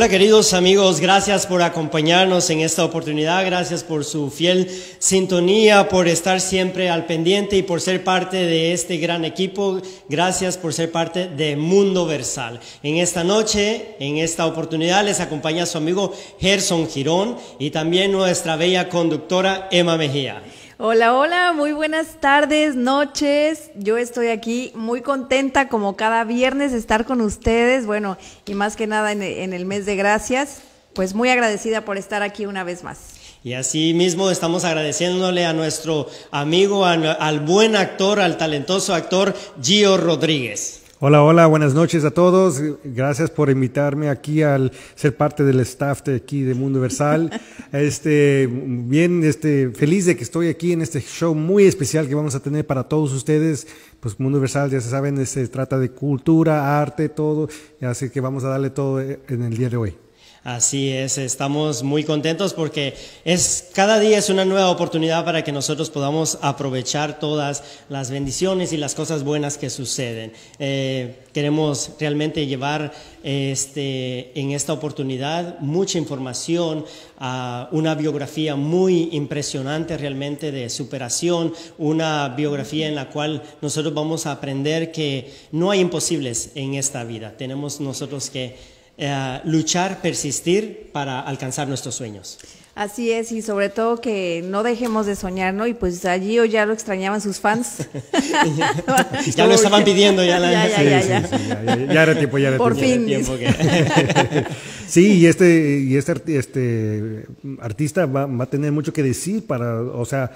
Hola queridos amigos, gracias por acompañarnos en esta oportunidad, gracias por su fiel sintonía, por estar siempre al pendiente y por ser parte de este gran equipo, gracias por ser parte de Mundo Versal. En esta noche, en esta oportunidad, les acompaña su amigo Gerson Girón y también nuestra bella conductora Emma Mejía. Hola, hola, muy buenas tardes, noches. Yo estoy aquí muy contenta como cada viernes estar con ustedes. Bueno, y más que nada en, el mes de gracias, pues muy agradecida por estar aquí una vez más. Y así mismo estamos agradeciéndole a nuestro amigo, al buen actor, al talentoso actor Gio Rodríguez. Hola, hola, buenas noches a todos. Gracias por invitarme aquí al ser parte del staff de aquí de Mundo Versal. Este, bien, este, feliz de que estoy aquí en este show muy especial que vamos a tener para todos ustedes. Pues Mundo Versal, ya se saben, se trata de cultura, arte, todo. Así que vamos a darle todo en el día de hoy. Así es, estamos muy contentos porque es cada día es una nueva oportunidad para que nosotros podamos aprovechar todas las bendiciones y las cosas buenas que suceden. Eh, queremos realmente llevar este, en esta oportunidad mucha información, a una biografía muy impresionante realmente de superación, una biografía en la cual nosotros vamos a aprender que no hay imposibles en esta vida. Tenemos nosotros que eh, luchar, persistir para alcanzar nuestros sueños. Así es, y sobre todo que no dejemos de soñar, ¿no? Y pues allí ya lo extrañaban sus fans. ya lo estaban pidiendo, ya, la... ya, ya, ya, ya, ya, era tiempo, ya era Por tiempo. fin. sí, y este, y este, este artista va, va, a tener mucho que decir para, o sea,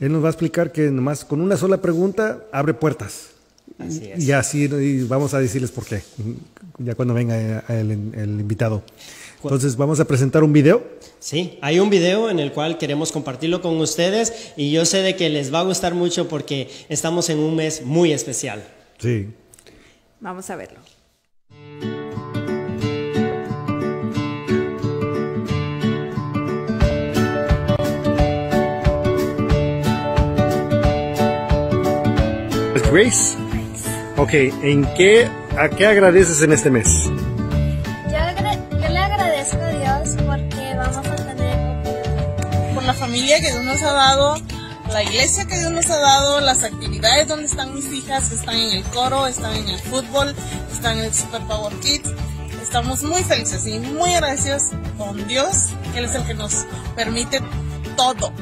él nos va a explicar que nomás con una sola pregunta abre puertas. Y así vamos a decirles por qué, ya cuando venga el, invitado. Entonces, vamos a presentar un video. Sí, hay un video en el cual queremos compartirlo con ustedes y yo sé de que les va a gustar mucho porque estamos en un mes muy especial. Sí. Vamos a verlo. Grace Ok, ¿en qué, a qué agradeces en este mes? Yo, le agradezco a Dios porque vamos a tener por la familia que Dios nos ha dado, la iglesia que Dios nos ha dado, las actividades donde están mis hijas, están en el coro, están en el fútbol, están en el Super Power Kids. Estamos muy felices y muy agradecidos con Dios, Él es el que nos permite todo.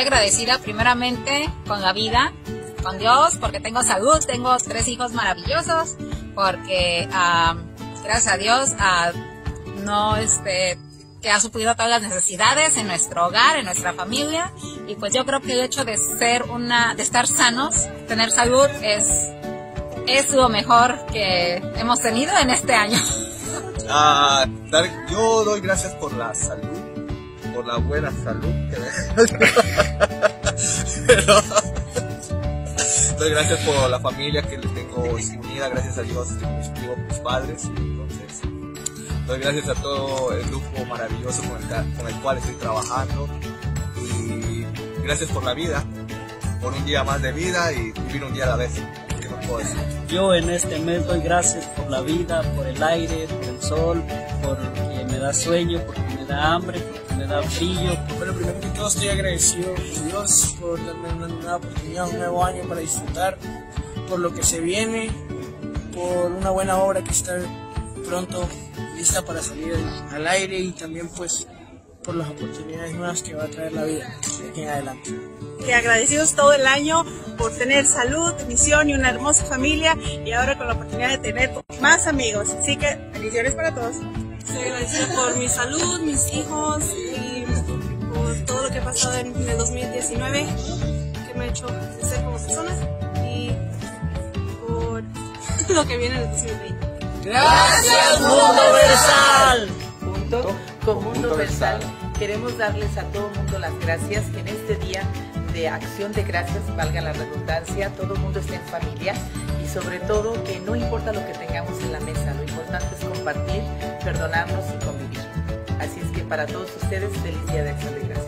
Agradecida primeramente con la vida, con Dios, porque tengo salud, tengo tres hijos maravillosos, porque gracias a Dios no este que ha suplido todas las necesidades en nuestro hogar, en nuestra familia, y pues yo creo que el hecho de ser una, de estar sanos, tener salud es es lo mejor que hemos tenido en este año. Ah, yo doy gracias por la salud por la buena salud que. Pero... Doy gracias por la familia que les tengo unida, gracias a Dios estoy con mis, mis padres, entonces doy gracias a todo el grupo maravilloso con el, con el cual estoy trabajando y gracias por la vida, por un día más de vida y vivir un día a la vez. ¿Qué no puedo decir? Yo en este mes doy gracias por la vida, por el aire, por el sol, porque me da sueño, porque me da hambre, da brillo. Bueno, primero que todo estoy agradecido con Dios por darme una nueva oportunidad, un nuevo año para disfrutar, por lo que se viene, por una buena obra que está pronto lista para salir al aire y también pues por las oportunidades nuevas que va a traer la vida de aquí en adelante. Que agradecidos todo el año por tener salud, misión y una hermosa familia y ahora con la oportunidad de tener más amigos. Así que bendiciones para todos. Estoy agradecida por mi salud, mis hijos y por todo lo que ha pasado en el 2019, que me ha hecho crecer como persona y por lo que viene en el 2020. Gracias, Mundo Versal. Junto con Mundo Versal queremos darles a todo el mundo las gracias que en este día de acción de gracias, valga la redundancia, todo el mundo esté en familia y sobre todo que no importa lo que tengamos en la mesa, lo importante es compartir, perdonarnos y convivir. Así es que para todos ustedes. Feliz día de acción de gracias.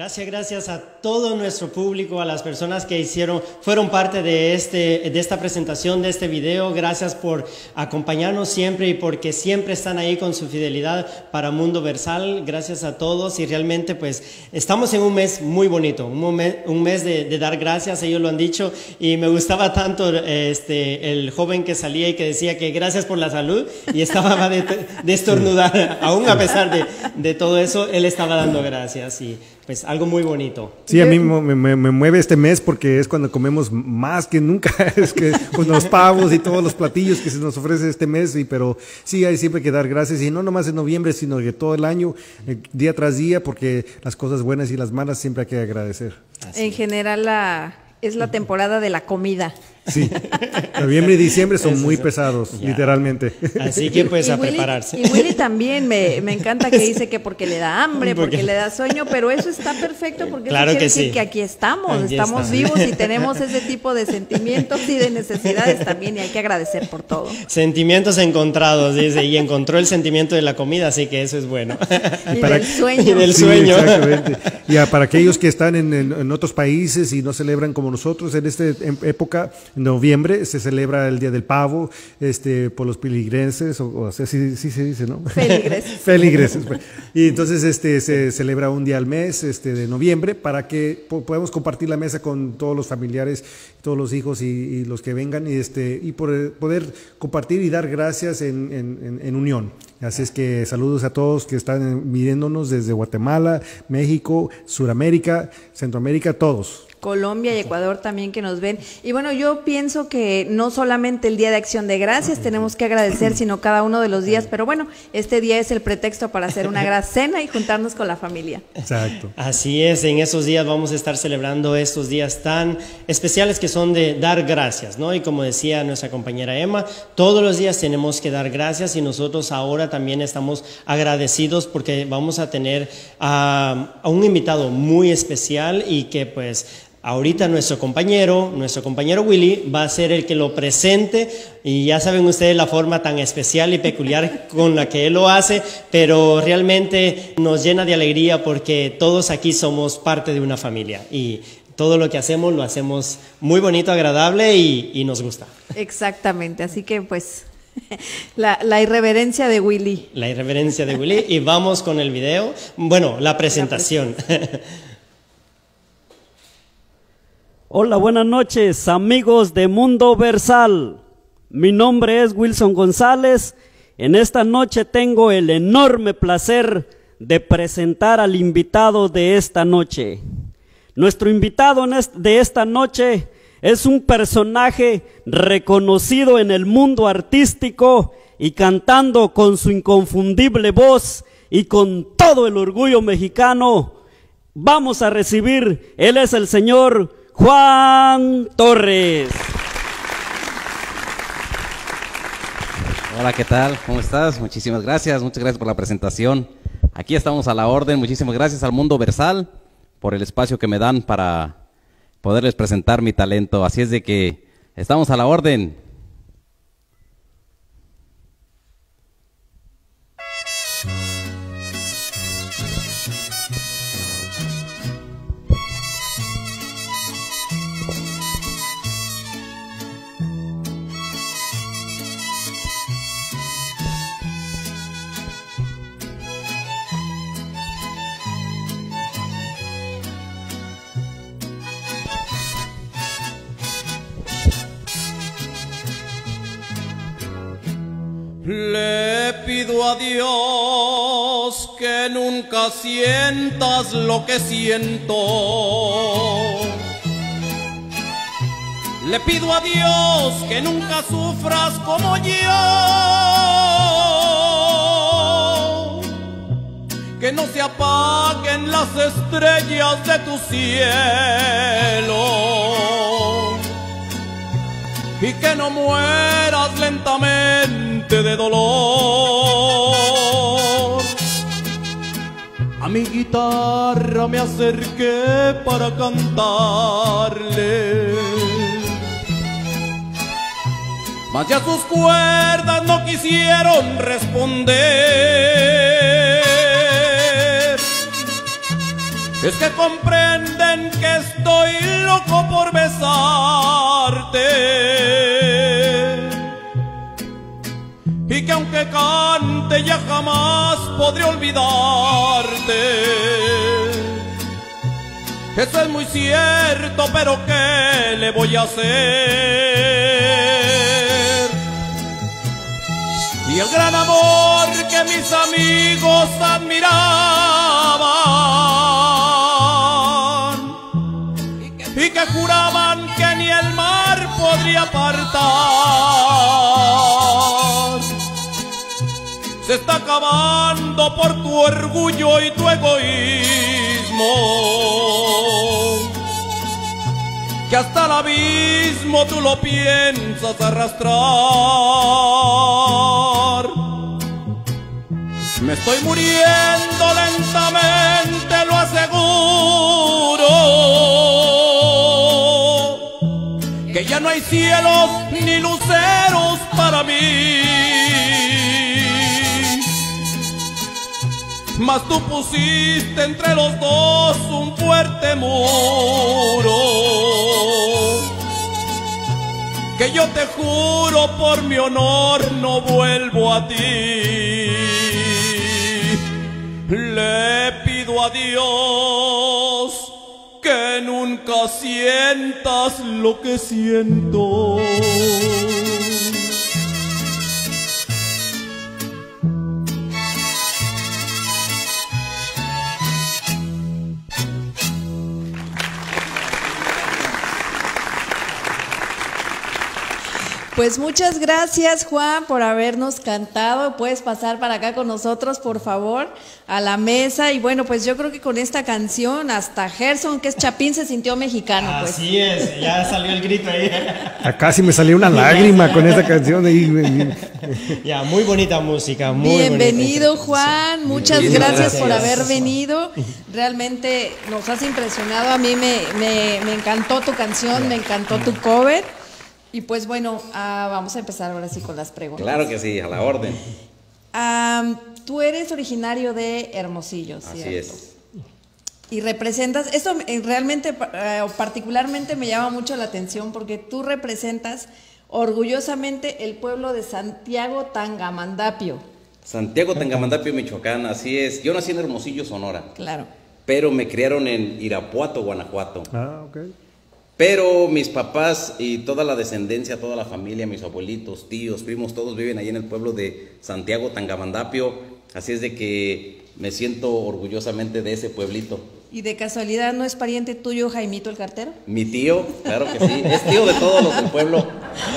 Gracias, gracias a todo nuestro público, a las personas que hicieron, fueron parte de, este, de esta presentación, de este video. Gracias por acompañarnos siempre y porque siempre están ahí con su fidelidad para Mundo Versal. Gracias a todos y realmente pues estamos en un mes muy bonito, un, un mes de, de, dar gracias, ellos lo han dicho y me gustaba tanto este, el joven que salía y que decía que gracias por la salud y estaba de, de estornudar, aún a pesar de, de todo eso, él estaba dando gracias y pues algo muy bonito. Sí, a mí me, me, me, mueve este mes porque es cuando comemos más que nunca, es que con los pavos y todos los platillos que se nos ofrece este mes, y, pero sí hay siempre que dar gracias, y no nomás en noviembre, sino que todo el año, eh, día tras día, porque las cosas buenas y las malas siempre hay que agradecer. Así en general la, es la temporada de la comida. Sí, noviembre y diciembre son eso, muy pesados, ya. literalmente. Así que pues y a Willy, prepararse. Y Willy también me, me, encanta que dice que porque le da hambre, porque, porque le da sueño, pero eso está perfecto porque claro eso quiere que decir sí. que aquí estamos, Aquí estamos vivos y tenemos ese tipo de sentimientos y de necesidades también y hay que agradecer por todo. Sentimientos encontrados, dice, y encontró el sentimiento de la comida, así que eso es bueno. Y del sueño. Y del Sí, sueño. exactamente. Y a- para aquellos que están en, en- en otros países y no celebran como nosotros, en esta em- época, en noviembre, se celebra el Día del Pavo este, por los piligrenses, o, o sea, sí, sí se dice, ¿no? Feligreses. Feligreses. pues. Y entonces este, se celebra un día al mes este, de noviembre para que po- podamos compartir la mesa con todos los familiares, todos los hijos y, y los que vengan y, este, y por- poder compartir y dar gracias en- en unión. Así es que saludos a todos que están midiéndonos desde Guatemala, México, Suramérica, Centroamérica, todos. Colombia y Ecuador también que nos ven. Y bueno, yo pienso que no solamente el Día de Acción de Gracias tenemos que agradecer, sino cada uno de los días, pero bueno, este día es el pretexto para hacer una gran cena y juntarnos con la familia. Exacto. Así es, en esos días vamos a estar celebrando estos días tan especiales que son de dar gracias, ¿no? Y como decía nuestra compañera Emma, todos los días tenemos que dar gracias y nosotros ahora también estamos agradecidos porque vamos a tener a, a un invitado muy especial y que pues Ahorita nuestro compañero, nuestro compañero Willy, va a ser el que lo presente y ya saben ustedes la forma tan especial y peculiar con la que él lo hace, pero realmente nos llena de alegría porque todos aquí somos parte de una familia y todo lo que hacemos lo hacemos muy bonito, agradable y, y nos gusta. Exactamente, así que pues la, la irreverencia de Willy. La irreverencia de Willy y vamos con el video, bueno, la presentación. Hola, buenas noches, amigos de Mundo Versal. Mi nombre es Wilson González. En esta noche tengo el enorme placer de presentar al invitado de esta noche. Nuestro invitado de esta noche es un personaje reconocido en el mundo artístico y cantando con su inconfundible voz y con todo el orgullo mexicano. Vamos a recibir, él es el señor Juan Torres. Hola, ¿qué tal? ¿Cómo estás? Muchísimas gracias, muchas gracias por la presentación. Aquí estamos a la orden. Muchísimas gracias al Mundo Versal por el espacio que me dan para poderles presentar mi talento. Así es de que estamos a la orden. Pido a Dios que nunca sientas lo que siento. Le pido a Dios que nunca sufras como yo. Que no se apaguen las estrellas de tu cielo y que no mueras lentamente de dolor. Mi guitarra me acerqué para cantarle, mas ya sus cuerdas no quisieron responder. es que comprenden que estoy loco por besarte. Que aunque cante ya jamás podré olvidarte. Eso es muy cierto, pero ¿qué le voy a hacer? Y el gran amor que mis amigos admiraban y que juraban que ni el mar podría apartar se está acabando por tu orgullo y tu egoísmo. Que hasta el abismo tú lo piensas arrastrar. Me estoy muriendo lentamente, lo aseguro. Que ya no hay cielos ni luceros para mí. Mas tú pusiste entre los dos un fuerte muro. Que yo te juro por mi honor no vuelvo a ti. Le pido a Dios que nunca sientas lo que siento. Pues muchas gracias Juan por habernos cantado. Puedes pasar para acá con nosotros, por favor, a la mesa. Y bueno, pues yo creo que con esta canción hasta Gerson, que es Chapín, se sintió mexicano. Pues. Así es, ya salió el grito ahí. Casi me salió una lágrima con esa canción. ya, muy bonita música, muy Bienvenido Juan, muchas gracias, por haber venido. Realmente nos has impresionado. A mí me, me, me encantó tu canción, me encantó tu cover. Y pues bueno, ah, vamos a empezar ahora sí con las preguntas. Claro que sí, a la orden. tú eres originario de Hermosillo, ¿cierto? Así es. Y representas, esto eh, realmente, eh, particularmente me llama mucho la atención porque tú representas orgullosamente el pueblo de Santiago Tangamandapio. Santiago Tangamandapio, Michoacán, así es. Yo nací en Hermosillo, Sonora. Claro. Pero me criaron en Irapuato, Guanajuato. Ah, ok. Pero mis papás y toda la descendencia, toda la familia, mis abuelitos, tíos, primos, todos viven ahí en el pueblo de Santiago Tangamandapio. Así es de que me siento orgullosamente de ese pueblito. ¿Y de casualidad no es pariente tuyo Jaimito el cartero? Mi tío, claro que sí. Es tío de todos los del pueblo.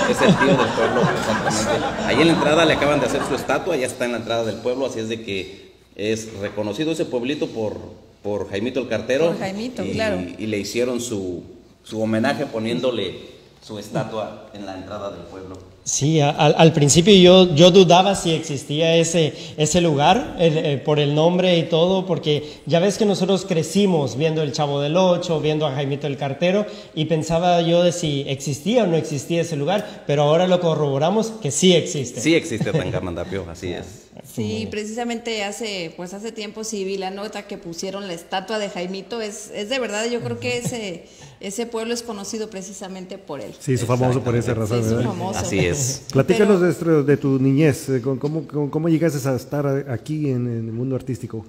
Es el tío del pueblo, exactamente. Ahí en la entrada le acaban de hacer su estatua, ya está en la entrada del pueblo, así es de que es reconocido ese pueblito por, por Jaimito el cartero. Por Jaimito, claro. Y le hicieron su, su homenaje poniéndole su estatua en la entrada del pueblo. Sí, al, al principio yo, yo dudaba si existía ese, ese lugar eh, por el nombre y todo, porque ya ves que nosotros crecimos viendo el Chavo del Ocho, viendo a Jaimito el Cartero, y pensaba yo de si existía o no existía ese lugar, pero ahora lo corroboramos que sí existe. Sí existe Tangamandapio, así es. Sí, precisamente hace, pues hace tiempo sí vi la nota que pusieron la estatua de Jaimito, es, es de verdad, yo creo que ese, ese pueblo es conocido precisamente por él. Sí, hizo famoso por esa razón. Sí, famoso. Así es. Platícanos de, de, tu niñez, eh, ¿cómo, cómo, cómo llegaste a estar aquí en, en, el mundo artístico?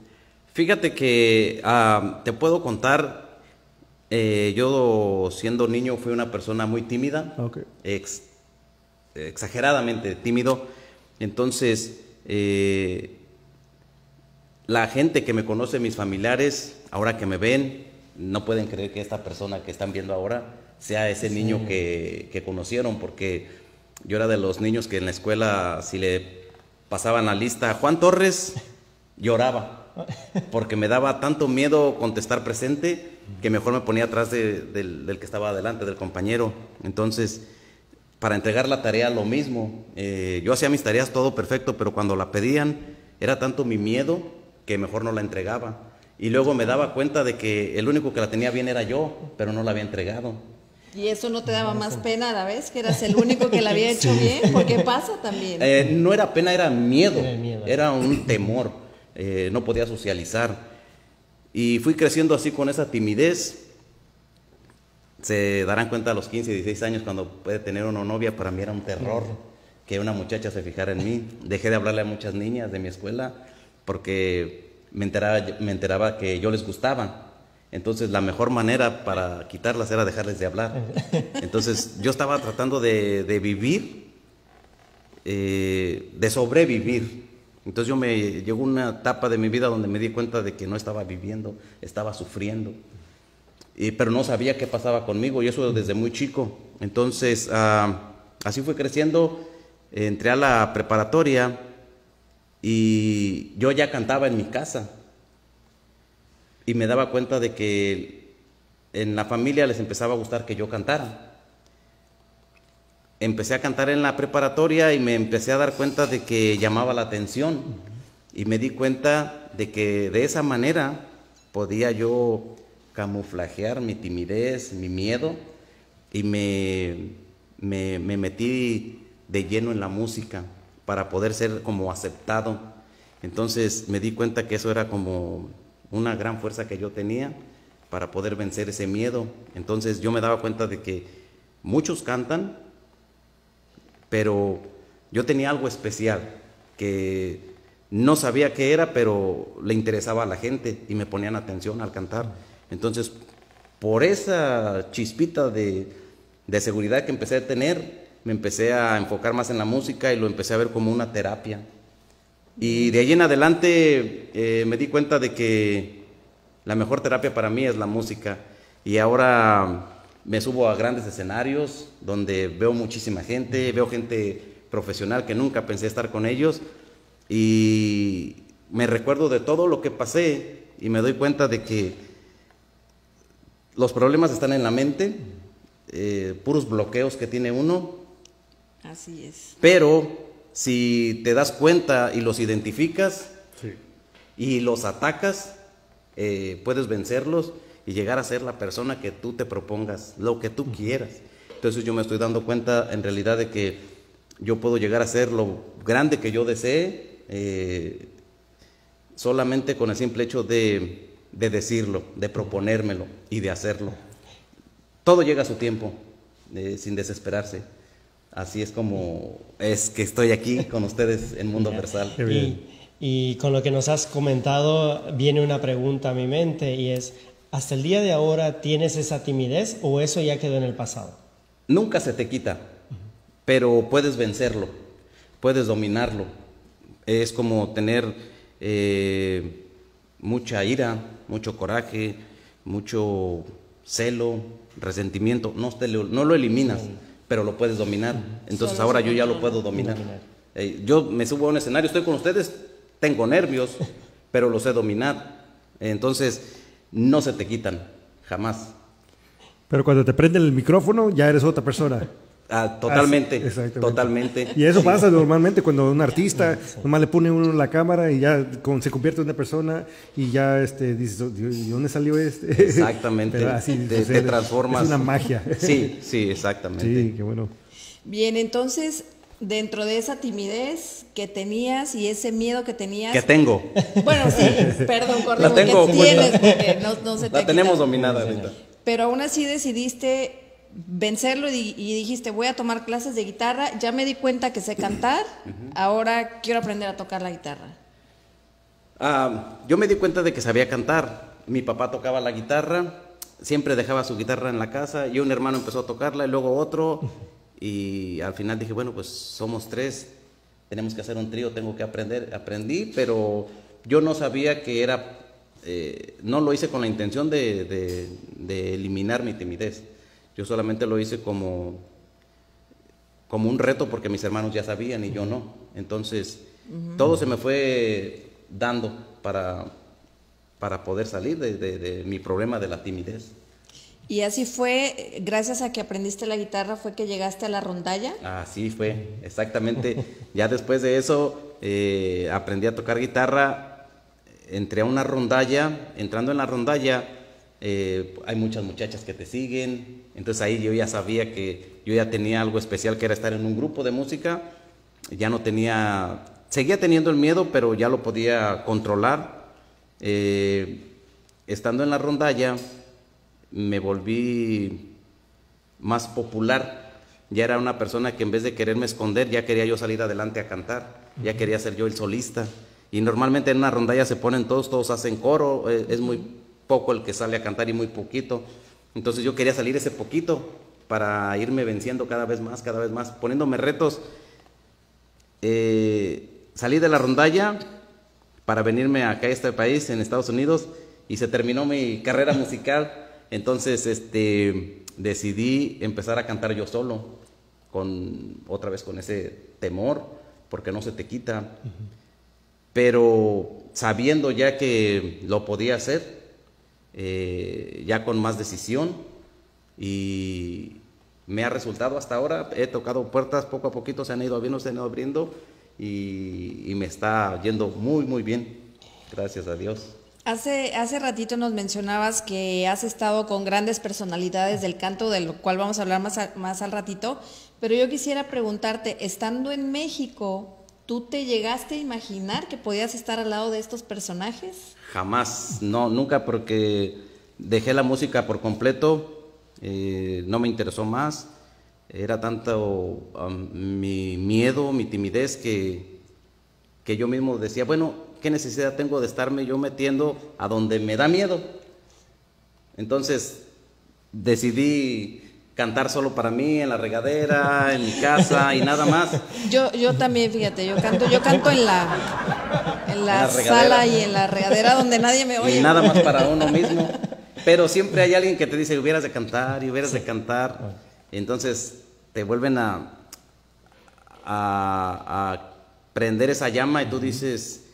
Fíjate que uh, te puedo contar, eh, yo siendo niño fui una persona muy tímida, okay. ex, exageradamente tímido, entonces eh, la gente que me conoce, mis familiares, ahora que me ven, no pueden creer que esta persona que están viendo ahora sea ese sí. niño que, que, conocieron, porque yo era de los niños que en la escuela, si le pasaban la lista Juan Torres, lloraba, porque me daba tanto miedo contestar presente que mejor me ponía atrás de, del, del, que estaba adelante, del compañero. Entonces, para entregar la tarea lo mismo. Eh, yo hacía mis tareas todo perfecto, pero cuando la pedían era tanto mi miedo que mejor no la entregaba. Y luego me daba cuenta de que el único que la tenía bien era yo, pero no la había entregado. ¿Y eso no te daba más pena a la vez? Que eras el único que la había hecho sí. bien, porque pasa también. Eh, no era pena, era miedo, era, miedo. era un temor, eh, no podía socializar. Y fui creciendo así con esa timidez. Se darán cuenta a los 15, 16 años cuando puede tener una novia, para mí era un terror que una muchacha se fijara en mí. Dejé de hablarle a muchas niñas de mi escuela porque me enteraba, me enteraba que yo les gustaba. Entonces la mejor manera para quitarlas era dejarles de hablar. Entonces yo estaba tratando de, de vivir, eh, de sobrevivir. Entonces yo me llegó una etapa de mi vida donde me di cuenta de que no estaba viviendo, estaba sufriendo. Pero no sabía qué pasaba conmigo y eso desde muy chico. Entonces ah, así fue creciendo, entré a la preparatoria y yo ya cantaba en mi casa y me daba cuenta de que en la familia les empezaba a gustar que yo cantara. Empecé a cantar en la preparatoria y me empecé a dar cuenta de que llamaba la atención y me di cuenta de que de esa manera podía yo camuflajear mi timidez, mi miedo y me, me, me metí de lleno en la música para poder ser como aceptado. Entonces me di cuenta que eso era como una gran fuerza que yo tenía para poder vencer ese miedo. Entonces yo me daba cuenta de que muchos cantan, pero yo tenía algo especial que no sabía qué era, pero le interesaba a la gente y me ponían atención al cantar. Entonces, por esa chispita de, de seguridad que empecé a tener, me empecé a enfocar más en la música y lo empecé a ver como una terapia. Y de ahí en adelante eh, me di cuenta de que la mejor terapia para mí es la música. Y ahora me subo a grandes escenarios donde veo muchísima gente, veo gente profesional que nunca pensé estar con ellos. Y me recuerdo de todo lo que pasé y me doy cuenta de que los problemas están en la mente, eh, puros bloqueos que tiene uno. Así es. Pero si te das cuenta y los identificas y los atacas, eh, puedes vencerlos y llegar a ser la persona que tú te propongas, lo que tú quieras. Entonces yo me estoy dando cuenta en realidad de que yo puedo llegar a ser lo grande que yo desee eh, solamente con el simple hecho de, de decirlo, de proponérmelo y de hacerlo. Todo llega a su tiempo, eh, sin desesperarse. Así es como es que estoy aquí con ustedes en Mundo Versal. Y, y con lo que nos has comentado, viene una pregunta a mi mente y es, ¿hasta el día de ahora tienes esa timidez o eso ya quedó en el pasado? Nunca se te quita, pero puedes vencerlo, puedes dominarlo. Es como tener eh, mucha ira, mucho coraje, mucho celo, resentimiento. No, te lo, no lo eliminas, pero lo puedes dominar. Entonces Solo ahora yo ya lo puedo dominar. Dominar. Eh, yo me subo a un escenario, estoy con ustedes, tengo nervios, pero lo sé dominar. Entonces no se te quitan, jamás. Pero cuando te prenden el micrófono, ya eres otra persona. Ah, totalmente, Así- exactamente. totalmente. Y eso Sí. pasa normalmente cuando un artista nomás le pone uno la cámara y ya con- se convierte en una persona y ya este dices, "Oh, ¿y dónde salió este? Exactamente. Pero así te, transformas. Es una magia. Sí, sí, exactamente. Sí, qué bueno. Bien, entonces, dentro de esa timidez que tenías y ese miedo que tenías. Que tengo. Bueno, sí, perdón, corrijo, La tengo que tienes, porque no, no se te La tenemos dominada ahorita. Pero aún así decidiste vencerlo y, y dijiste, voy a tomar clases de guitarra, ya me di cuenta que sé cantar, ahora quiero aprender a tocar la guitarra. Ah, yo me di cuenta de que sabía cantar. Mi papá tocaba la guitarra, siempre dejaba su guitarra en la casa y un hermano empezó a tocarla y luego otro. Y al final dije, bueno, pues somos tres, tenemos que hacer un trío, tengo que aprender. Aprendí, pero yo no sabía que era, eh, no lo hice con la intención de, de- de eliminar mi timidez. Yo solamente lo hice como, como un reto porque mis hermanos ya sabían y yo no. Entonces, todo se me fue dando para, para poder salir de, de- de mi problema de la timidez. Y así fue, gracias a que aprendiste la guitarra, fue que llegaste a la rondalla. Así fue, exactamente. ya después de eso eh, aprendí a tocar guitarra, entré a una rondalla, entrando en la rondalla eh, hay muchas muchachas que te siguen, entonces ahí yo ya sabía que yo ya tenía algo especial que era estar en un grupo de música, ya no tenía, seguía teniendo el miedo, pero ya lo podía controlar. Eh, estando en la rondalla, me volví más popular. Ya era una persona que en vez de quererme esconder, ya quería yo salir adelante a cantar, ya quería ser yo el solista. Y normalmente en una rondalla se ponen todos, todos hacen coro, eh, es muy poco el que sale a cantar y muy poquito. Entonces yo quería salir ese poquito para irme venciendo cada vez más, cada vez más, poniéndome retos. Eh, salí de la rondalla para venirme acá a este país, en Estados Unidos, y se terminó mi carrera musical. Entonces, este, decidí empezar a cantar yo solo, con, otra vez con ese temor, porque no se te quita. Pero sabiendo ya que lo podía hacer, eh, ya con más decisión, y me ha resultado hasta ahora, he tocado puertas poco a poquito, se han ido abriendo, se han ido abriendo, y, me está yendo muy, muy bien, gracias a Dios. Hace, hace ratito nos mencionabas que has estado con grandes personalidades del canto, de lo cual vamos a hablar más, más al ratito, pero yo quisiera preguntarte, estando en México, ¿tú te llegaste a imaginar que podías estar al lado de estos personajes? Jamás, no, nunca porque dejé la música por completo, eh, no me interesó más, era tanto um, mi miedo, mi timidez que, que yo mismo decía, bueno, ¿qué necesidad tengo de estarme yo metiendo a donde me da miedo? Entonces decidí cantar solo para mí en la regadera, en mi casa y nada más. Yo, yo también, fíjate, yo canto, yo canto en la, en la, sala y en la regadera donde nadie me oye. Y nada más para uno mismo. Pero siempre hay alguien que te dice, hubieras de cantar y hubieras de cantar. entonces te vuelven a, a, a prender esa llama y tú dices,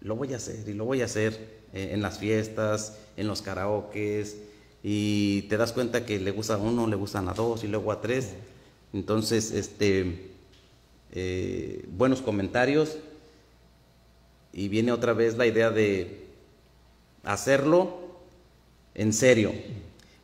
lo voy a hacer y lo voy a hacer eh, en las fiestas, en los karaokes, y te das cuenta que le gusta a uno, le gustan a dos y luego a tres. Entonces, este, eh, buenos comentarios y viene otra vez la idea de hacerlo en serio,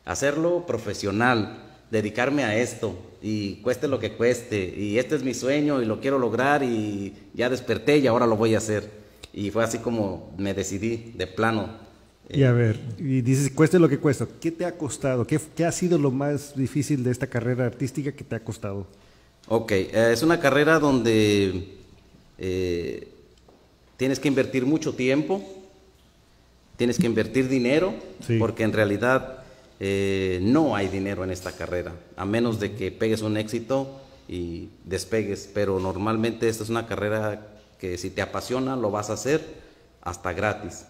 hacerlo profesional, dedicarme a esto y cueste lo que cueste y este es mi sueño y lo quiero lograr y ya desperté y ahora lo voy a hacer. Y fue así como me decidí de plano. Y a ver, y dices, cueste lo que cuesta. ¿Qué te ha costado? ¿Qué, ¿Qué, ha sido lo más difícil de esta carrera artística que te ha costado? Ok, eh, es una carrera donde eh, tienes que invertir mucho tiempo, tienes que invertir dinero, sí. porque en realidad eh, no hay dinero en esta carrera, a menos de que pegues un éxito y despegues, pero normalmente esta es una carrera que si te apasiona lo vas a hacer hasta gratis.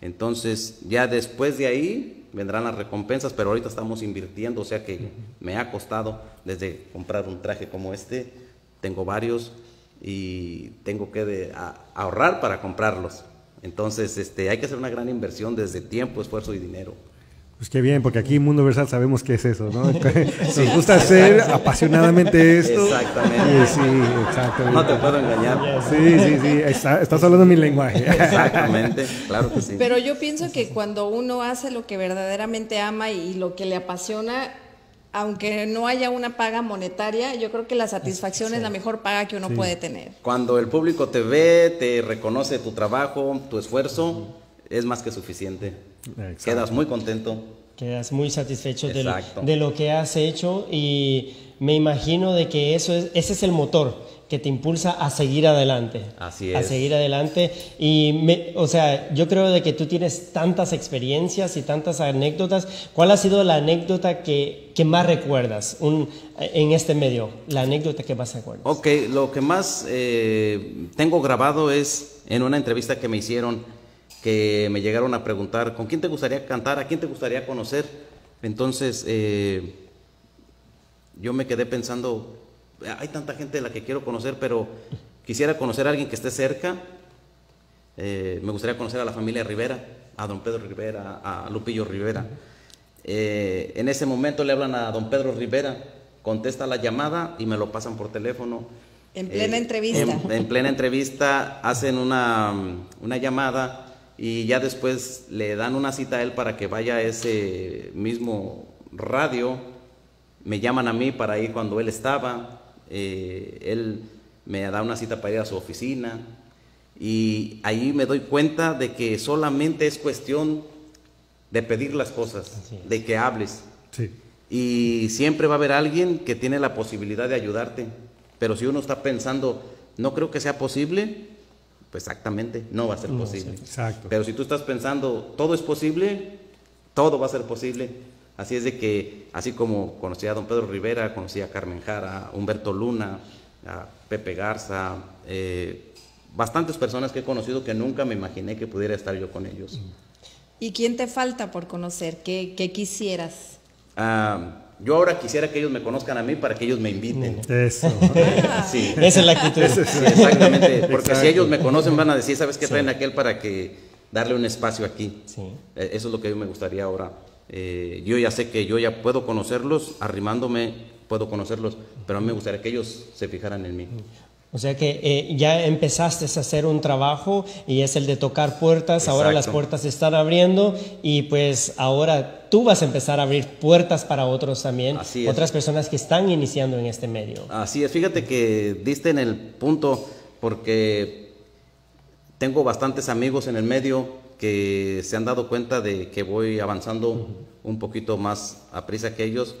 Entonces, ya después de ahí vendrán las recompensas, pero ahorita estamos invirtiendo, o sea que me ha costado desde comprar un traje como este, tengo varios y tengo que de, a, ahorrar para comprarlos. Entonces, este, hay que hacer una gran inversión desde tiempo, esfuerzo y dinero. Pues qué bien, porque aquí en Mundo Versal sabemos qué es eso, ¿no? sí, Nos gusta hacer apasionadamente esto. Exactamente. sí, exactamente. No te puedo engañar. Sí, sí, sí, Está, estás hablando mi lenguaje. Exactamente, claro que sí. Pero yo pienso que cuando uno hace lo que verdaderamente ama y lo que le apasiona, aunque no haya una paga monetaria, yo creo que la satisfacción sí. es la mejor paga que uno sí. puede tener. Cuando el público te ve, te reconoce tu trabajo, tu esfuerzo, es más que suficiente. Exacto. Quedas muy contento. Quedas muy satisfecho de lo, de lo, que has hecho y me imagino de que eso es, ese es el motor que te impulsa a seguir adelante. Así es. A seguir adelante. Y, me, o sea, yo creo de que tú tienes tantas experiencias y tantas anécdotas. ¿Cuál ha sido la anécdota que, que más recuerdas un, en este medio? La anécdota que más recuerdas. Ok, lo que más eh, tengo grabado es en una entrevista que me hicieron que me llegaron a preguntar, ¿con quién te gustaría cantar? ¿A quién te gustaría conocer? Entonces, eh, yo me quedé pensando, hay tanta gente de la que quiero conocer, pero quisiera conocer a alguien que esté cerca. Eh, me gustaría conocer a la familia Rivera, a don Pedro Rivera, a Lupillo Rivera. Eh, en ese momento le hablan a don Pedro Rivera, contesta la llamada y me lo pasan por teléfono. En plena entrevista. En, en, plena entrevista hacen una, una llamada y ya después le dan una cita a él para que vaya a ese mismo radio. Me llaman a mí para ir cuando él estaba. Eh, él me da una cita para ir a su oficina. Y ahí me doy cuenta de que solamente es cuestión de pedir las cosas, de que hables. Sí. Y siempre va a haber alguien que tiene la posibilidad de ayudarte. Pero si uno está pensando, no creo que sea posible, pues exactamente, no va a ser No, posible. sí, exacto. Pero si tú estás pensando, todo es posible, todo va a ser posible. Así es de que, así como conocí a don Pedro Rivera, conocí a Carmen Jara, a Humberto Luna, a Pepe Garza, eh, bastantes personas que he conocido que nunca me imaginé que pudiera estar yo con ellos. ¿Y quién te falta por conocer? ¿Qué, qué quisieras? Ah, yo ahora quisiera que ellos me conozcan a mí para que ellos me inviten. Eso. Sí. Esa es la actitud. Sí, exactamente. Porque Exacto. si ellos me conocen van a decir, ¿sabes qué traen aquel para que darle un espacio aquí? Sí. Eh, Eso es lo que a mí me gustaría ahora. Eh, yo ya sé que yo ya puedo conocerlos, arrimándome puedo conocerlos, pero a mí me gustaría que ellos se fijaran en mí. O sea que eh, ya empezaste a hacer un trabajo y es el de tocar puertas, ahora las puertas se están abriendo y pues ahora tú vas a empezar a abrir puertas para otros también, Así es. otras personas que están iniciando en este medio. Así es, fíjate que diste en el punto porque tengo bastantes amigos en el medio que se han dado cuenta de que voy avanzando un poquito más a prisa que ellos,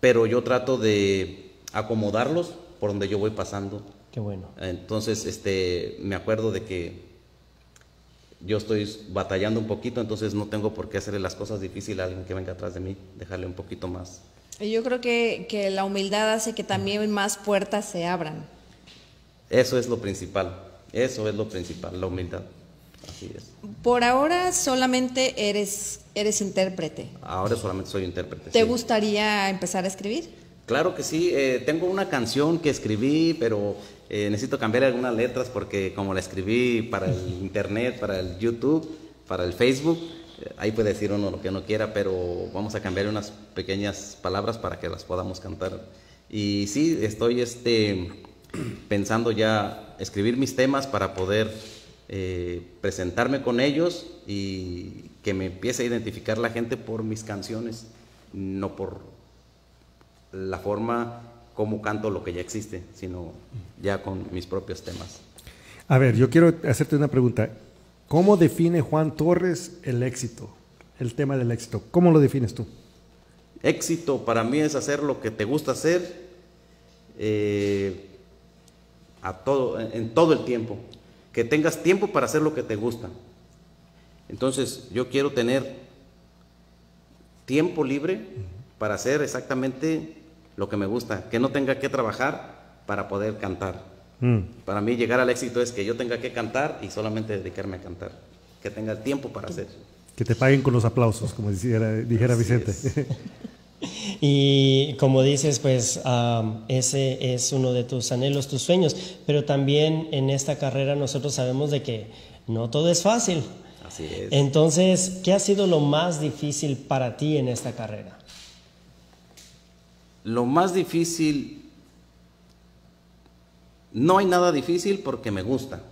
pero yo trato de acomodarlos por donde yo voy pasando. Qué bueno. Entonces, este, me acuerdo de que yo estoy batallando un poquito, entonces no tengo por qué hacerle las cosas difíciles a alguien que venga atrás de mí, dejarle un poquito más. Y Yo creo que, que la humildad hace que también más puertas se abran. Eso es lo principal, eso es lo principal, la humildad. Así es. Por ahora solamente eres, eres intérprete. Ahora solamente soy intérprete. ¿Te sí. gustaría empezar a escribir? Claro que sí, eh, tengo una canción que escribí, pero eh, necesito cambiar algunas letras porque como la escribí para el internet, para el YouTube, para el Facebook, eh, ahí puede decir uno lo que no quiera, pero vamos a cambiar unas pequeñas palabras para que las podamos cantar. Y sí, estoy este, pensando ya escribir mis temas para poder eh, presentarme con ellos y que me empiece a identificar la gente por mis canciones, no por la forma como canto lo que ya existe, sino ya con mis propios temas. A ver, yo quiero hacerte una pregunta. ¿Cómo define Juan Torres el éxito? El tema del éxito. ¿Cómo lo defines tú? Éxito para mí es hacer lo que te gusta hacer eh, a todo, en, en todo el tiempo. Que tengas tiempo para hacer lo que te gusta. Entonces, yo quiero tener tiempo libre para hacer exactamente lo que me gusta. Que no tenga que trabajar para poder cantar. Mm. Para mí llegar al éxito es que yo tenga que cantar y solamente dedicarme a cantar. Que tenga tiempo para hacer. Que te paguen con los aplausos, como dijera, dijera Vicente. Y como dices, pues am, ese es uno de tus anhelos, tus sueños, pero también en esta carrera nosotros sabemos de que no todo es fácil. Así es. Entonces, ¿qué ha sido lo más difícil para ti en esta carrera? Lo más difícil, no hay nada difícil porque me gusta.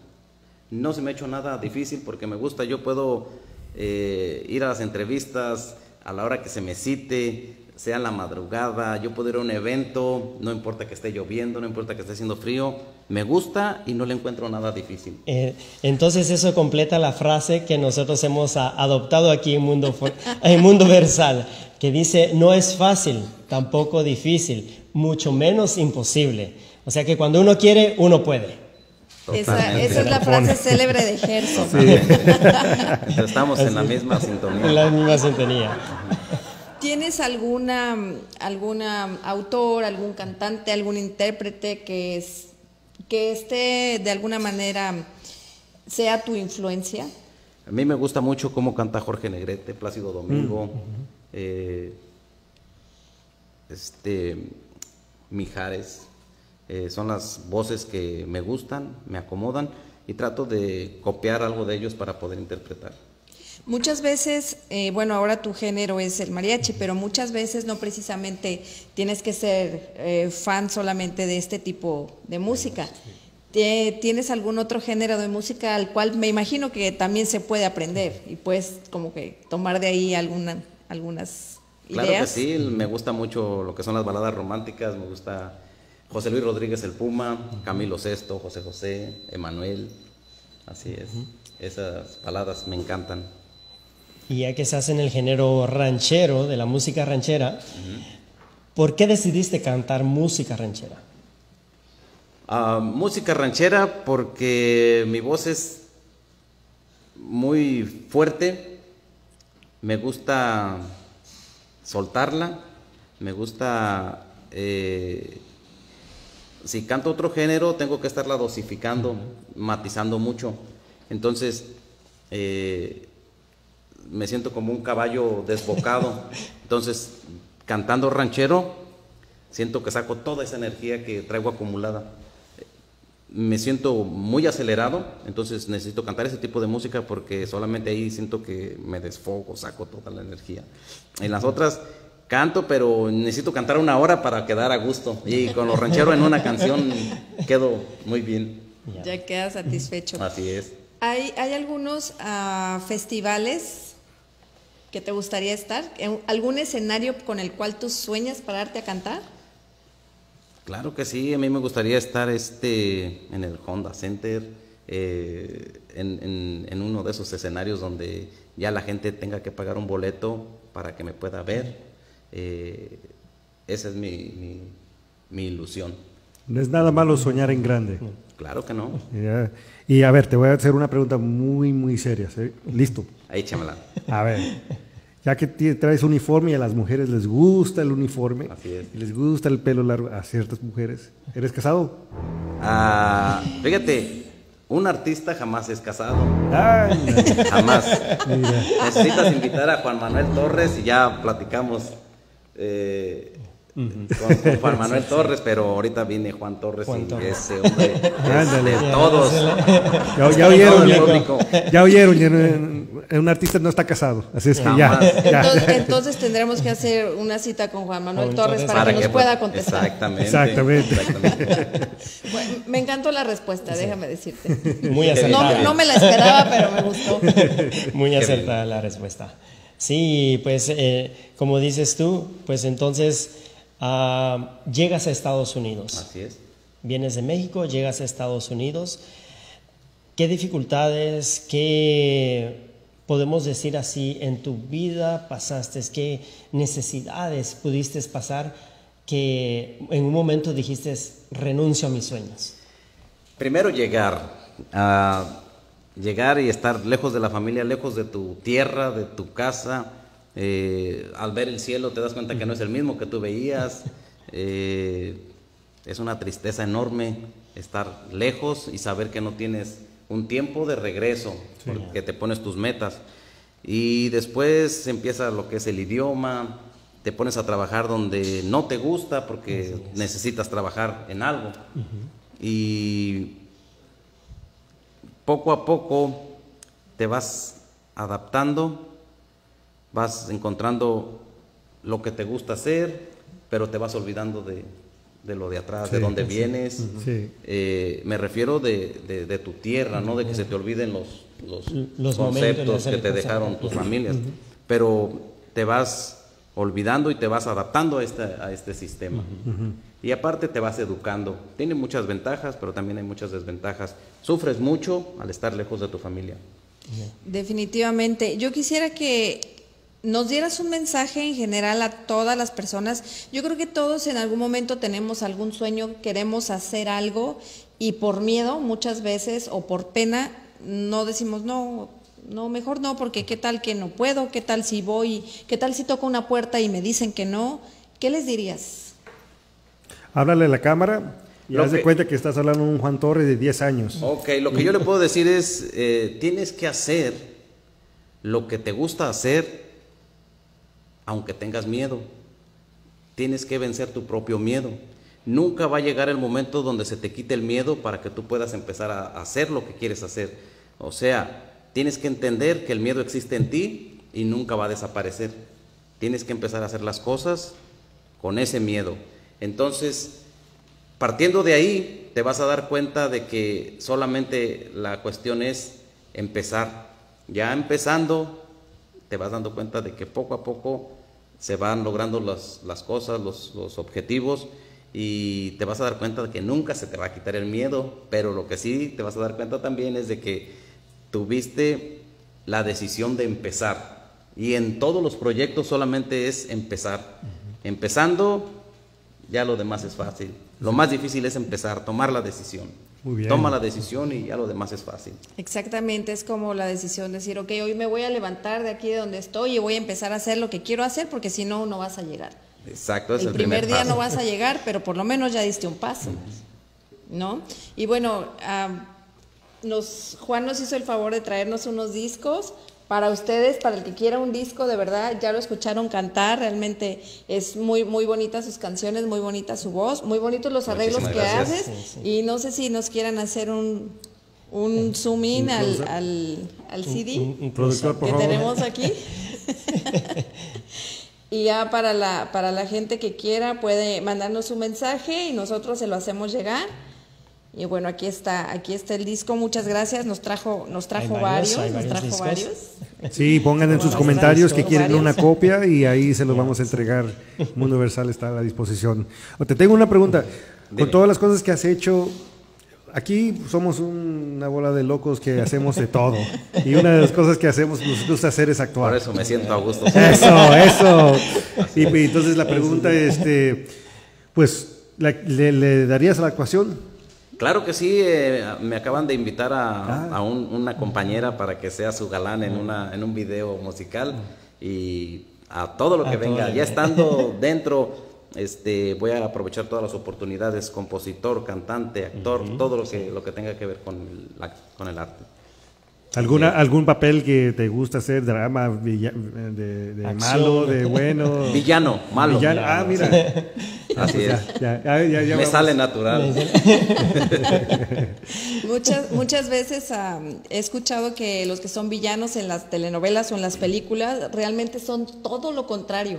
No se me ha hecho nada difícil porque me gusta. Yo puedo eh, ir a las entrevistas a la hora que se me cite, sea en la madrugada, yo puedo ir a un evento, no importa que esté lloviendo, no importa que esté haciendo frío, me gusta y no le encuentro nada difícil. Eh, entonces eso completa la frase que nosotros hemos a- adoptado aquí en Mundo, en Mundo Versal, que dice, no es fácil, tampoco difícil, mucho menos imposible. O sea que cuando uno quiere, uno puede. Esa, es la frase célebre de Gerson. Entonces, Estamos en la misma sintonía. En la misma sintonía. ¿Tienes alguna, alguna autor, algún cantante, algún intérprete que, es, que esté de alguna manera sea tu influencia? A mí me gusta mucho cómo canta Jorge Negrete, Plácido Domingo, eh, este, Mijares. Eh, son las voces que me gustan, me acomodan y trato de copiar algo de ellos para poder interpretar. Muchas veces, eh, bueno, ahora tu género es el mariachi, pero muchas veces no precisamente tienes que ser eh, fan solamente de este tipo de música. Tie- ¿Tienes algún otro género de música al cual me imagino que también se puede aprender y puedes como que tomar de ahí alguna, algunas Claro que ideas? sí, me gusta mucho lo que son las baladas románticas, me gusta José Luis Rodríguez el Puma, Camilo Sesto, José José, Emanuel, así es. Esas baladas me encantan. Y ya que estás en el género ranchero, de la música ranchera, ¿por qué decidiste cantar música ranchera? Ah, música ranchera porque mi voz es muy fuerte, me gusta soltarla, me gusta, eh, si canto otro género tengo que estarla dosificando, matizando mucho, entonces eh, me siento como un caballo desbocado, entonces cantando ranchero siento que saco toda esa energía que traigo acumulada me siento muy acelerado, entonces necesito cantar ese tipo de música porque solamente ahí siento que me desfogo, saco toda la energía. En las otras canto, pero necesito cantar una hora para quedar a gusto. Y con los rancheros en una canción quedo muy bien. Ya queda satisfecho. Así es. ¿Hay, hay algunos ah, festivales que te gustaría estar? ¿Algún escenario con el cual tú sueñas pararte a cantar? Claro que sí, a mí me gustaría estar este, en el Honda Center, eh, en, uno de esos escenarios donde ya la gente tenga que pagar un boleto para que me pueda ver. Eh, esa es mi, ilusión. No es nada malo soñar en grande. Claro que no. Y a ver, te voy a hacer una pregunta muy, muy seria. ¿Listo? Ahí, chamela. A ver ya que traes uniforme y a las mujeres les gusta el uniforme, les gusta el pelo largo a ciertas mujeres. ¿Eres casado? Ah, fíjate, un artista jamás es casado. Jamás. Necesitas invitar a Juan Manuel Torres y ya platicamos. Eh, con, Juan Manuel Torres, pero ahorita viene Juan Torres y ese hombre de todos. Ya, ya oyeron, ya oyeron, un artista no está casado, así es que ya, Entonces, tendremos que hacer una cita con Juan Manuel Torres para, que, nos pueda contestar. Exactamente. me encantó la respuesta, déjame decirte. Muy acertada. No, me la esperaba, pero me gustó. Muy acertada la respuesta. Sí, pues eh, como dices tú, pues entonces Ah, llegas a Estados Unidos. Así es. Vienes de México, llegas a Estados Unidos. ¿Qué dificultades, qué podemos decir así, en tu vida pasaste? ¿Qué necesidades pudiste pasar que en un momento dijiste, renuncio a mis sueños? Primero llegar, a llegar y estar lejos de la familia, lejos de tu tierra, de tu casa, eh, al ver el cielo te das cuenta que no es el mismo que tú veías. Eh, es una tristeza enorme estar lejos y saber que no tienes un tiempo de regreso, porque te pones tus metas. Y después empieza lo que es el idioma, te pones a trabajar donde no te gusta porque necesitas trabajar en algo. Y poco a poco te vas adaptando vas encontrando lo que te gusta hacer, pero te vas olvidando de, lo de atrás, de dónde vienes. Eh, me refiero de, tu tierra, no de que se te olviden los, los, conceptos que te dejaron tus familias, pero te vas olvidando y te vas adaptando a este, a este sistema. Y aparte te vas educando. Tiene muchas ventajas, pero también hay muchas desventajas. Sufres mucho al estar lejos de tu familia. Definitivamente. Yo quisiera que nos dieras un mensaje en general a todas las personas. Yo creo que todos en algún momento tenemos algún sueño, queremos hacer algo y por miedo muchas veces o por pena no decimos no, no, mejor no, porque qué tal que no puedo, qué tal si voy, qué tal si toco una puerta y me dicen que no. ¿Qué les dirías? Háblale a la cámara y haz de cuenta que estás hablando de un Juan Torres de 10 años. Ok, lo que yo le puedo decir es, eh, tienes que hacer lo que te gusta hacer aunque tengas miedo. Tienes que vencer tu propio miedo. Nunca va a llegar el momento donde se te quite el miedo para que tú puedas empezar a hacer lo que quieres hacer. O sea, tienes que entender que el miedo existe en ti y nunca va a desaparecer. Tienes que empezar a hacer las cosas con ese miedo. Entonces, partiendo de ahí, te vas a dar cuenta de que solamente la cuestión es empezar. Ya empezando, te vas dando cuenta de que poco a poco se van logrando las, las cosas, los, los, objetivos y te vas a dar cuenta de que nunca se te va a quitar el miedo, pero lo que sí te vas a dar cuenta también es de que tuviste la decisión de empezar Y en todos los proyectos solamente es empezar. Empezando, ya lo demás es fácil. Lo más difícil es empezar, tomar la decisión. Muy bien. Toma la decisión y ya lo demás es fácil. Exactamente, es como la decisión de decir, ok, hoy me voy a levantar de aquí de donde estoy y voy a empezar a hacer lo que quiero hacer porque si no, no vas a llegar. Exacto, es el, el primer, día paso. no vas a llegar, pero por lo menos ya diste un paso, ¿no? Y bueno, ah, nos, Juan nos hizo el favor de traernos unos discos para ustedes, para el que quiera un disco, de verdad, ya lo escucharon cantar, realmente es muy, muy bonita sus canciones, muy bonita su voz, muy bonitos los arreglos que gracias. haces, Sí, sí. y no sé si nos quieran hacer un, un zoom in al, al, al CD Un- un Productor, por que favor. tenemos aquí. Y ya para la, para la gente que quiera puede mandarnos un mensaje y nosotros se lo hacemos llegar. Y bueno, aquí está, aquí está el disco. Muchas gracias. Nos trajo, nos trajo Hay varios, varios, hay nos trajo discos. varios. Sí, pongan en sus Bueno, comentarios que varios. quieren una copia y ahí se los vamos a entregar. Mundo Versal está a la disposición. O te tengo una pregunta. Con todas las cosas que has hecho, aquí somos una bola de locos que hacemos de todo. Y una de las cosas que hacemos, nos gusta hacer es actuar. Por eso me siento a gusto. Eso, eso. Y, y entonces la pregunta, este, pues, ¿la- le, le darías a la actuación? Claro que sí, eh, me acaban de invitar Ah. a, un- una compañera para que sea su galán en, una, en un video musical y a todo lo que A venga. Ya estando dentro, este, voy a aprovechar todas las oportunidades, compositor, cantante, actor, todo lo que, lo que tenga que ver con el, la- con el arte. ¿Alguna, ¿Algún papel que te gusta hacer? ¿Drama, villa- de, malo, de bueno? Villano, malo. Villano. Ah, mira. Así pues es. ya, ya, ya, ya me vamos. sale natural. Muchas, muchas veces am, he escuchado que los que son villanos en las telenovelas o en las películas realmente son todo lo contrario.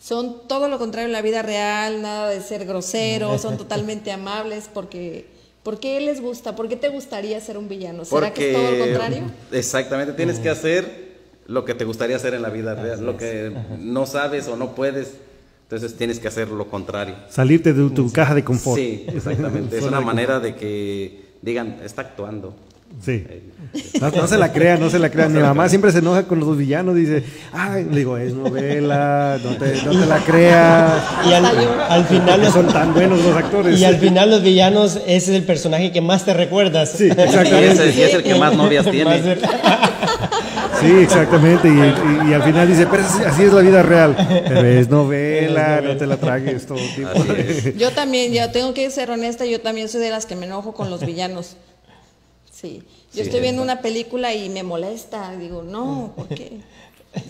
Son todo lo contrario en la vida real, nada de ser groseros, son totalmente amables porque... ¿Por qué les gusta? ¿Por qué te gustaría ser un villano? ¿Será que es todo lo contrario? Exactamente, tienes que hacer lo que te gustaría hacer en la vida real, lo que no sabes o no puedes, entonces tienes que hacer lo contrario. Salirte de tu caja de confort. Sí, exactamente. es una manera de que digan, está actuando. Sí. No, no se la crean, no se la crean. Mi mamá siempre se enoja con los villanos, dice, ay, le digo, es novela, no te, no te la creas. Y al, al final los, son tan buenos los actores. y al final los villanos ese es el personaje que más te recuerdas. Sí, exactamente. Y ese- y es el que más novias tiene. Sí, exactamente. Y, y- y al final dice, pero así, así es la vida real. Pero es novela, no te la tragues todo es. Yo también, ya tengo que ser honesta, yo también soy de las que me enojo con los villanos. Sí, yo Sí, estoy viendo es una película y me molesta, digo, no, ¿por qué?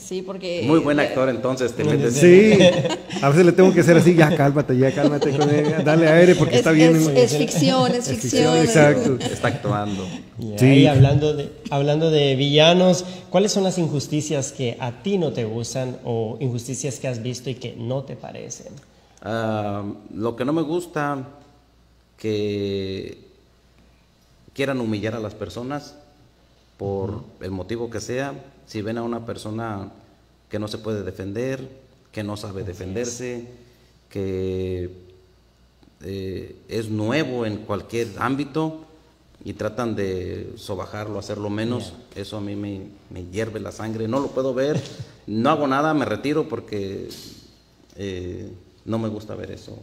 Sí, porque... Muy buen actor, entonces te metes. Sí, a veces le tengo que hacer así, ya cálmate, ya cálmate con él, dale aire porque Es, está bien. es- es ficción, es, Es ficción. exacto. Está actuando. Y Sí. hablando de, hablando de villanos, ¿cuáles son las injusticias que a ti no te gustan o injusticias que has visto y que no te parecen? Ah, lo que no me gusta, que quieran humillar a las personas por el motivo que sea. Si ven a una persona que no se puede defender, que no sabe defenderse, que eh, es nuevo en cualquier ámbito y tratan de sobajarlo, hacerlo menos, eso a mí me, me hierve la sangre. No lo puedo ver, no hago nada, me retiro porque eh, no me gusta ver eso.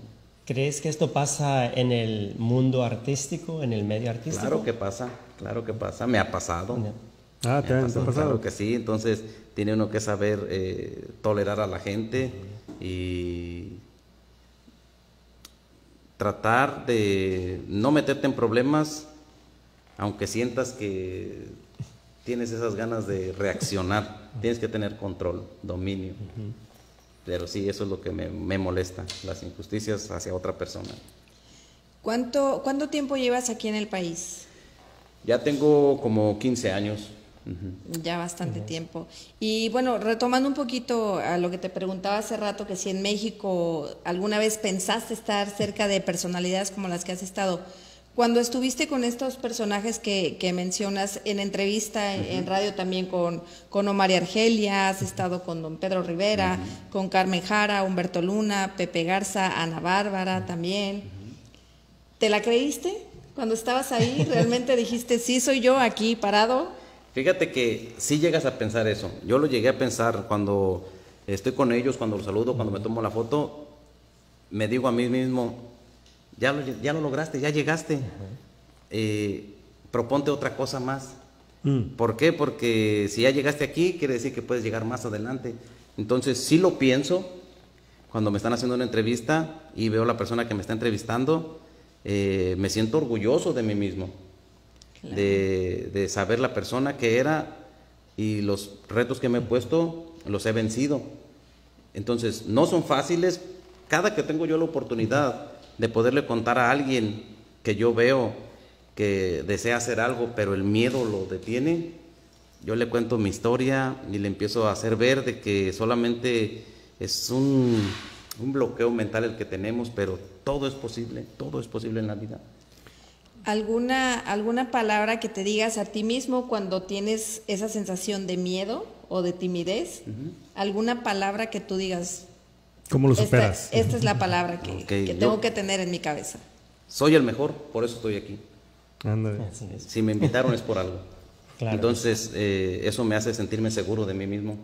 ¿Crees que esto pasa en el mundo artístico, en el medio artístico? Claro que pasa, claro que pasa, me ha pasado. Ah, Me ¿te ha ha- te ha pasado, pasado? Claro que sí, entonces tiene uno que saber eh, tolerar a la gente y tratar de no meterte en problemas, aunque sientas que tienes esas ganas de reaccionar, tienes que tener control, dominio. Pero sí, eso es lo que me, me molesta, las injusticias hacia otra persona. ¿Cuánto, ¿Cuánto tiempo llevas aquí en el país? Ya tengo como 15 años. Ya bastante tiempo. Y bueno, retomando un poquito a lo que te preguntaba hace rato, que si en México alguna vez pensaste estar cerca de personalidades como las que has estado, cuando estuviste con estos personajes que, que mencionas en entrevista, en radio también con, con Omar y Argelia, has estado con don Pedro Rivera, con Carmen Jara, Humberto Luna, Pepe Garza, Ana Bárbara también. ¿Te la creíste cuando estabas ahí? ¿Realmente dijiste, sí, soy yo aquí parado? Fíjate que si llegas a pensar eso. Yo lo llegué a pensar cuando estoy con ellos, cuando los saludo, cuando me tomo la foto, me digo a mí mismo, ya lo, ya lo lograste, ya llegaste. Eh, proponte otra cosa más. Mm. ¿Por qué? Porque si ya llegaste aquí, quiere decir que puedes llegar más adelante. Entonces, sí lo pienso cuando me están haciendo una entrevista y veo a la persona que me está entrevistando, eh, me siento orgulloso de mí mismo de, saber la persona que era y los retos que me he puesto los he vencido. Entonces, no son fáciles. Cada que tengo yo la oportunidad de poderle contar a alguien que yo veo que desea hacer algo, pero el miedo lo detiene, yo le cuento mi historia y le empiezo a hacer ver de que solamente es un, un bloqueo mental el que tenemos, pero todo es posible, todo es posible en la vida. Alguna, alguna palabra que te digas a ti mismo cuando tienes esa sensación de miedo o de timidez, alguna palabra que tú digas. ¿Cómo lo superas? Esta, es la palabra que, tengo que tener en mi cabeza. Soy el mejor, por eso estoy aquí. Si me invitaron es por algo. Entonces, eh, eso me hace sentirme seguro de mí mismo.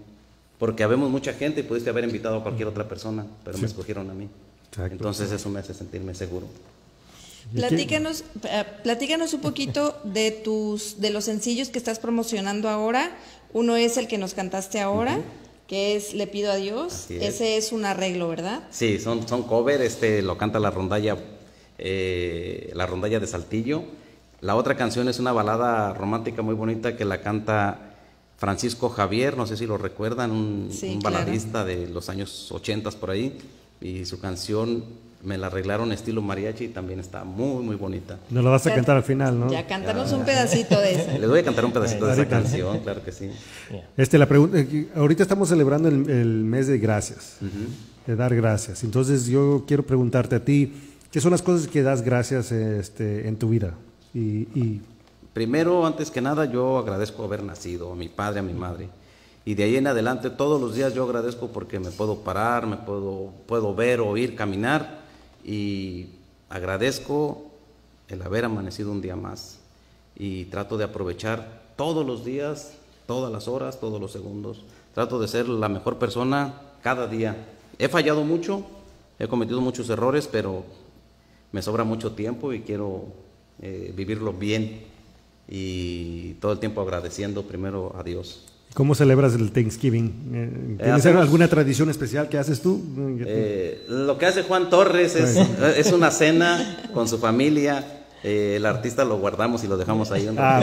Porque habemos mucha gente y pudiste haber invitado a cualquier otra persona, pero me escogieron a mí. Entonces, eso me hace sentirme seguro. Platícanos, eh, platícanos un poquito de tus, de los sencillos que estás promocionando ahora. Uno es el que nos cantaste ahora, que es Le pido a Dios. Ese es un arreglo, ¿verdad? Sí, son, son cover, este lo canta la rondalla, eh, la rondalla de Saltillo. La otra canción es una balada romántica muy bonita que la canta Francisco Javier, no sé si lo recuerdan, un, baladista de los años 80 por ahí, y su canción me la arreglaron estilo mariachi y también está muy, muy bonita. Nos la vas a cantar al final, ¿no? Ya cántanos un pedacito de eso. Les voy a cantar un pedacito de esa canción, claro que sí. Este, la pregunta, eh, ahorita estamos celebrando el, mes de gracias, de dar gracias. Entonces yo quiero preguntarte a ti, ¿qué son las cosas que das gracias este, en tu vida? Y, Primero, antes que nada, yo agradezco haber nacido, a mi padre, a mi madre. Y de ahí en adelante, todos los días yo agradezco porque me puedo parar, me puedo, puedo ver, oír, caminar y agradezco el haber amanecido un día más y trato de aprovechar todos los días, todas las horas, todos los segundos. Trato de ser la mejor persona cada día. He fallado mucho, he cometido muchos errores, pero me sobra mucho tiempo y quiero eh, vivirlo bien y todo el tiempo agradeciendo primero a Dios. ¿Cómo celebras el Thanksgiving? Eh, ¿Tienes alguna tradición especial que haces tú? Eh, lo que hace Juan Torres es, una cena con su familia. Eh, el artista lo guardamos y lo dejamos ahí un ah,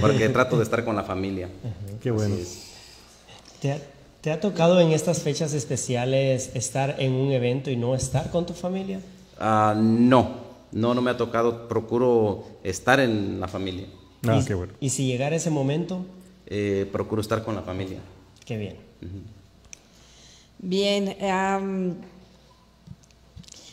porque trato de estar con la familia. Qué bueno. ¿Te ha, tocado en estas fechas especiales estar en un evento y no estar con tu familia? Ah, no, no, no me ha tocado. Procuro estar en la familia. Ah, qué bueno. ¿Y si llegara ese momento? Eh, procuro estar con la familia. Qué bien. Bien,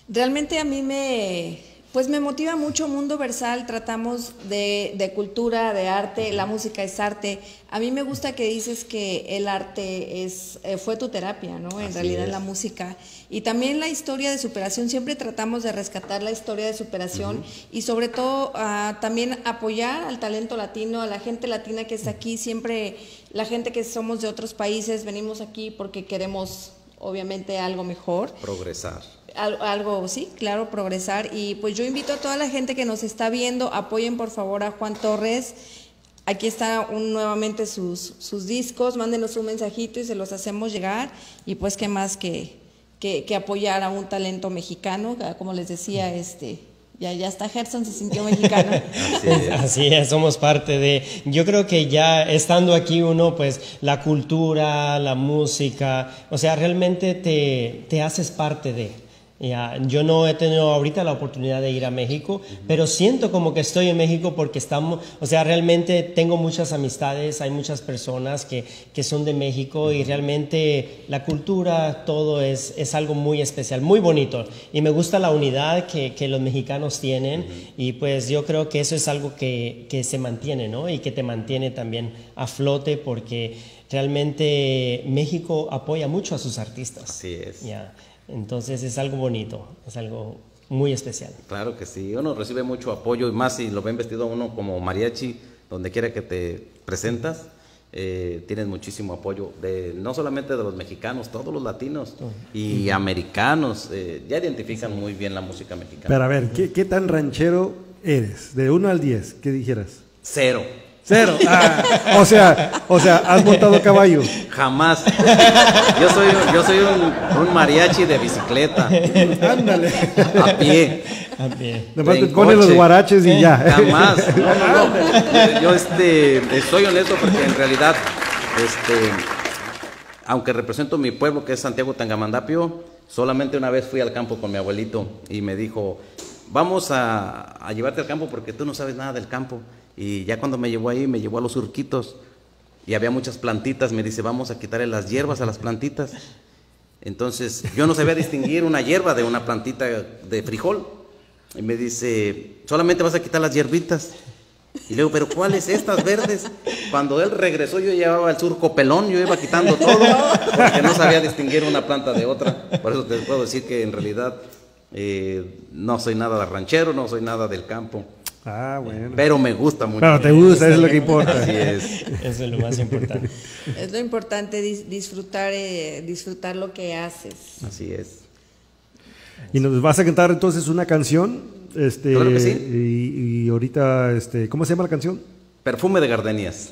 realmente a mí me, pues me motiva mucho Mundo Versal, tratamos de, cultura, de arte, la música es arte. A mí me gusta que dices que el arte es, eh, fue tu terapia, ¿no? En realidad la música. Y también la historia de superación, siempre tratamos de rescatar la historia de superación y sobre todo ah, también apoyar al talento latino, a la gente latina que está aquí, siempre la gente que somos de otros países venimos aquí porque queremos obviamente algo mejor. Progresar algo, sí, claro, progresar. Y pues yo invito a toda la gente que nos está viendo, apoyen por favor a Juan Torres. Aquí está nuevamente sus, sus discos, mándenos un mensajito y se los hacemos llegar. Y pues qué más que, que, apoyar a un talento mexicano, como les decía, este, ya, ya está Gerson, se sintió mexicano. Así es. somos parte de, yo creo que ya estando aquí uno, pues la cultura, la música, o sea, realmente te, te haces parte de. Ya, yo no he tenido ahorita la oportunidad de ir a México, pero siento como que estoy en México porque estamos, o sea, realmente tengo muchas amistades, hay muchas personas que, que son de México y realmente la cultura, todo es, es, algo muy especial, muy bonito. Y me gusta la unidad que, que los mexicanos tienen y pues yo creo que eso es algo que, que, se mantiene, ¿no? Y que te mantiene también a flote porque realmente México apoya mucho a sus artistas. Así es. Ya. Entonces es algo bonito, es algo muy especial. Claro que sí, uno recibe mucho apoyo y más si lo ven vestido uno como mariachi, donde quiera que te presentas, eh, tienes muchísimo apoyo, de, no solamente de los mexicanos, todos los latinos y americanos, eh, ya identifican muy bien la música mexicana. Pero a ver, ¿qué, qué tan ranchero eres? De 1 al 10, ¿qué dijeras? Cero. Cero. Ah, o sea, o sea, has montado caballo. Jamás. Yo soy, yo soy un, un mariachi de bicicleta. Ándale. A pie. A pie. Nomás En te pones los guaraches y ya. Jamás. No, no, no. Yo este, soy honesto porque en realidad, este, aunque represento mi pueblo que es Santiago Tangamandapio, solamente una vez fui al campo con mi abuelito y me dijo, vamos a, a llevarte al campo porque tú no sabes nada del campo. Y ya cuando me llevó ahí, me llevó a los surquitos y había muchas plantitas. Me dice, vamos a quitarle las hierbas a las plantitas. Entonces, yo no sabía distinguir una hierba de una plantita de frijol. Y me dice, solamente vas a quitar las hierbitas. Y le pero ¿cuáles estas verdes? Cuando él regresó, yo llevaba el surco pelón, yo iba quitando todo, porque no sabía distinguir una planta de otra. Por eso te puedo decir que en realidad eh, no soy nada de ranchero, no soy nada del campo. Ah, bueno. Pero me gusta mucho. Pero te gusta, eso es lo que importa. Así es. Eso es lo más importante. Es lo importante dis- disfrutar, eh, disfrutar lo que haces. Así es. Y nos vas a cantar entonces una canción. Este, Claro que sí. y, y ahorita, este, ¿cómo se llama la canción? Perfume de gardenias.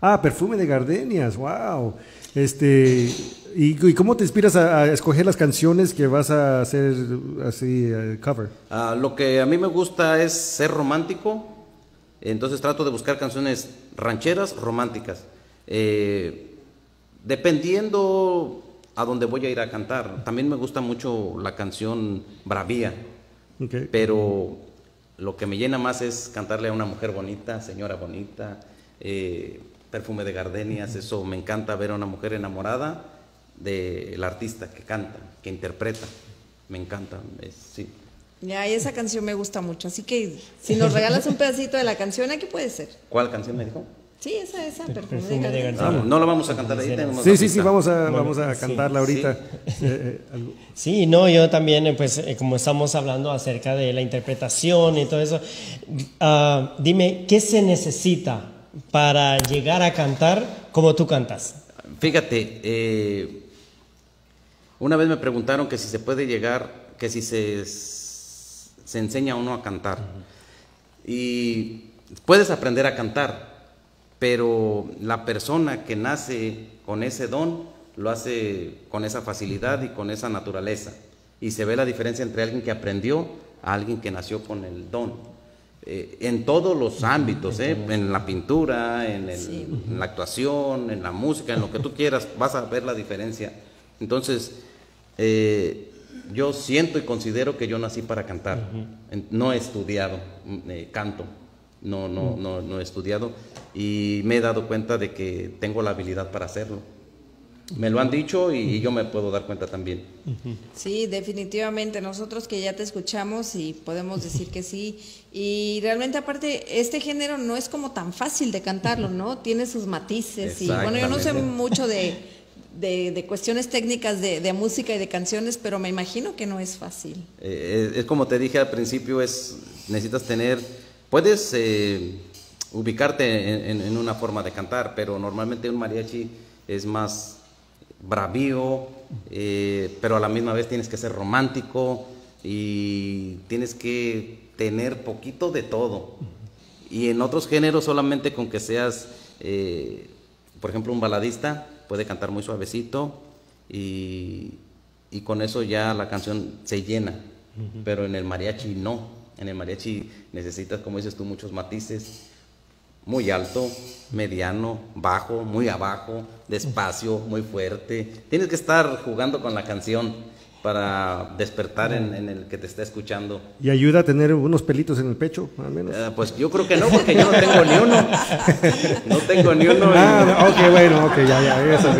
Ah, perfume de gardenias, wow. Este, ¿y, y cómo te inspiras a, a escoger las canciones que vas a hacer así, eh, cover? Ah, lo que a mí me gusta es ser romántico, entonces trato de buscar canciones rancheras románticas. Eh, dependiendo a dónde voy a ir a cantar. También me gusta mucho la canción Bravía, Ok. pero lo que me llena más es cantarle a una mujer bonita, señora bonita, eh, perfume de gardenias, eso me encanta ver a una mujer enamorada del artista que canta, que interpreta. Me encanta, es- sí. Ya, y esa canción me gusta mucho. Así que si nos regalas un pedacito de la canción, aquí puede ser. ¿Cuál canción me dijo? Sí, esa, esa, perfume, Perfume de. Ah, no la vamos a cantar ahí. tenemos Sí, la sí, sí, vamos a, Bueno, vamos a sí, cantarla ahorita. Eh, eh, algo- Sí, no, yo también, eh, pues eh, como estamos hablando acerca de la interpretación y todo eso, ah, dime, ¿qué se necesita para llegar a cantar como tú cantas? Fíjate, eh, una vez me preguntaron que si se puede llegar, que si se, se enseña a uno a cantar. Y puedes aprender a cantar, pero la persona que nace con ese don lo hace con esa facilidad y con esa naturaleza. Y se ve la diferencia entre alguien que aprendió a alguien que nació con el don. Eh, en todos los ámbitos, ¿eh? en la pintura, en, el- en la actuación, en la música, en lo que tú quieras, vas a ver la diferencia. Entonces, eh, yo siento y considero que yo nací para cantar. No he estudiado mm, eh, canto, no, no, no, no he estudiado y me he dado cuenta de que tengo la habilidad para hacerlo. Me lo han dicho y yo me puedo dar cuenta también. Sí, definitivamente. Nosotros que ya te escuchamos y podemos decir que sí. Y realmente aparte, este género no es como tan fácil de cantarlo, ¿no? Tiene sus matices. Y bueno, yo no sé mucho de, de, de cuestiones técnicas de, de música y de canciones, pero me imagino que no es fácil. Eh, es, es como te dije al principio, es necesitas tener, puedes eh, ubicarte en, en- una forma de cantar, pero normalmente un mariachi es más bravío, eh, pero a la misma vez tienes que ser romántico y tienes que tener poquito de todo. Y en otros géneros solamente con que seas, eh, por ejemplo, un baladista puede cantar muy suavecito y, y con eso ya la canción se llena. Pero en el mariachi no. En el mariachi necesitas, como dices tú, muchos matices. Muy alto, mediano, bajo, muy abajo, despacio, muy fuerte. Tienes que estar jugando con la canción para despertar en, en el que te está escuchando. Y ayuda a tener unos pelitos en el pecho, al menos. Eh, pues yo creo que no, porque yo no tengo ni uno. No tengo ni uno. y- Ah, ok, bueno, ok, ya, ya, eso.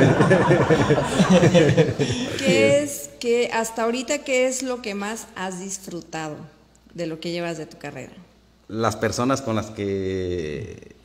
¿Qué es, que hasta ahorita, qué es lo que más has disfrutado de lo que llevas de tu carrera? las personas con las que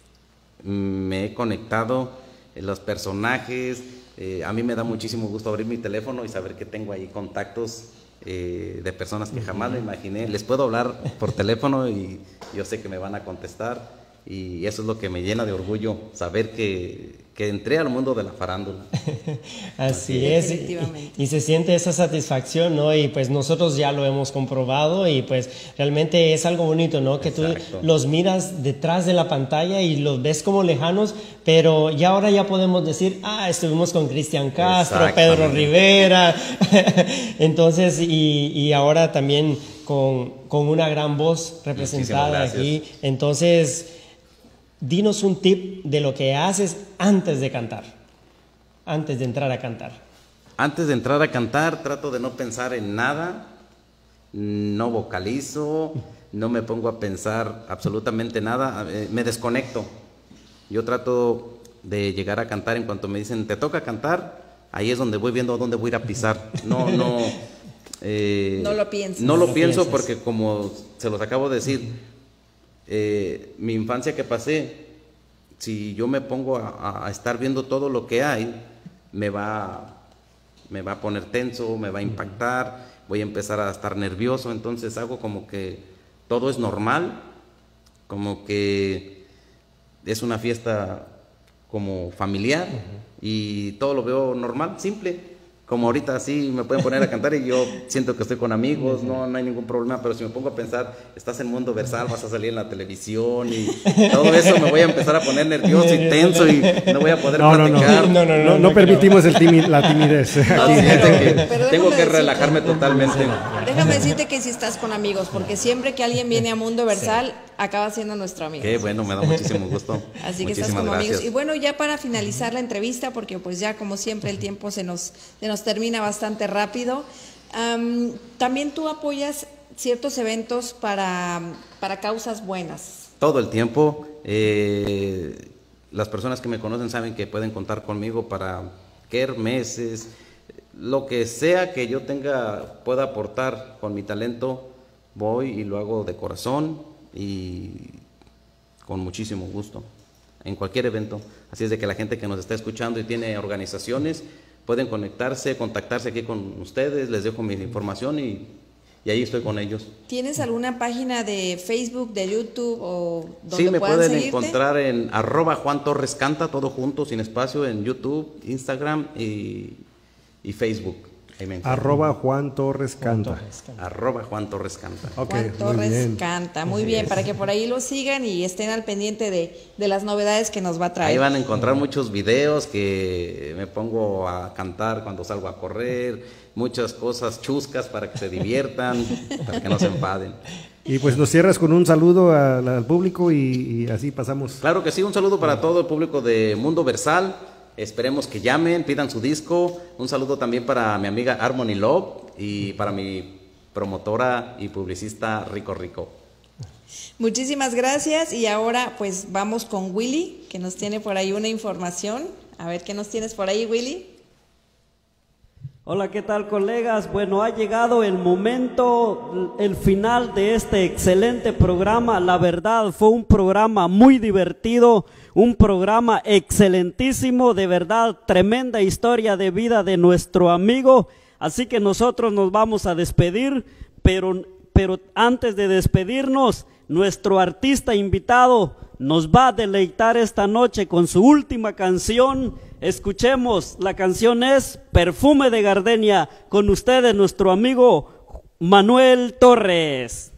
me he conectado, eh, los personajes, eh, a mí me da muchísimo gusto abrir mi teléfono y saber que tengo ahí contactos eh, de personas que jamás me imaginé. Les puedo hablar por teléfono y yo sé que me van a contestar y eso es lo que me llena de orgullo, saber que, que entré al mundo de la farándula. Así es, y, y se siente esa satisfacción, ¿no? Y pues nosotros ya lo hemos comprobado y pues realmente es algo bonito, ¿no? Que tú los miras detrás de la pantalla y los ves como lejanos, pero ya ahora ya podemos decir, ah, estuvimos con Cristian Castro, Pedro Rivera, entonces, y, y ahora también con, con una gran voz representada aquí, entonces dinos un tip de lo que haces antes de cantar, antes de entrar a cantar. Antes de entrar a cantar trato de no pensar en nada, no vocalizo, no me pongo a pensar absolutamente nada, eh, me desconecto. Yo trato de llegar a cantar en cuanto me dicen, te toca cantar, ahí es donde voy viendo dónde voy a ir a pisar. No, no. Eh, no lo pienso. No lo pienso porque como se los acabo de decir, eh, mi infancia que pasé, si yo me pongo a, estar viendo todo lo que hay, me va, me va a poner tenso, me va a impactar, voy a empezar a estar nervioso, entonces hago como que todo es normal, como que es una fiesta como familiar y todo lo veo normal, simple como ahorita sí me pueden poner a cantar y yo siento que estoy con amigos, no, no hay ningún problema, pero si me pongo a pensar, estás en mundo versal, vas a salir en la televisión y todo eso me voy a empezar a poner nervioso y tenso y no voy a poder no, platicar. No, no, no, no, permitimos el la timidez. tengo que relajarme totalmente. Déjame decirte que si estás con amigos, porque siempre que alguien viene a mundo versal, acaba siendo nuestro amigo. Qué bueno, me da muchísimo gusto. Así que estás como amigos. Y bueno, ya para finalizar la entrevista, porque pues ya como siempre el tiempo se nos, se nos termina bastante rápido. también tú apoyas ciertos eventos para, para causas buenas. Todo el tiempo. Eh, las personas que me conocen saben que pueden contar conmigo para meses, lo que sea que yo tenga, pueda aportar con mi talento, voy y lo hago de corazón y con muchísimo gusto en cualquier evento. Así es de que la gente que nos está escuchando y tiene organizaciones, pueden conectarse, contactarse aquí con ustedes, les dejo mi información y, ahí estoy con ellos. ¿Tienes alguna página de Facebook, de YouTube o donde Sí, me pueden encontrar en arroba Juan Torres Canta, todo junto, sin espacio, en YouTube, Instagram y, y Facebook. Arroba Juan Torres Canta. Arroba Juan Torres Canta. Juan Torres Canta, muy bien, para que por ahí lo sigan y estén al pendiente de, de, las novedades que nos va a traer. Ahí van a encontrar muchos videos que me pongo a cantar cuando salgo a correr, muchas cosas chuscas para que se diviertan, para que no se enfaden. Y pues nos cierras con un saludo al, público y, y así pasamos. Claro que sí, un saludo para todo el público de Mundo Versal. Esperemos que llamen, pidan su disco. Un saludo también para mi amiga Harmony Love y para mi promotora y publicista Rico Rico. Muchísimas gracias y ahora pues vamos con Willy, que nos tiene por ahí una información. A ver qué nos tienes por ahí, Willy. Hola, ¿qué tal colegas? Bueno, ha llegado el momento, el final de este excelente programa. La verdad, fue un programa muy divertido, un programa excelentísimo, de verdad, tremenda historia de vida de nuestro amigo. Así que nosotros nos vamos a despedir, pero, pero antes de despedirnos, nuestro artista invitado nos va a deleitar esta noche con su última canción. Escuchemos, la canción es Perfume de Gardenia, con ustedes nuestro amigo Manuel Torres.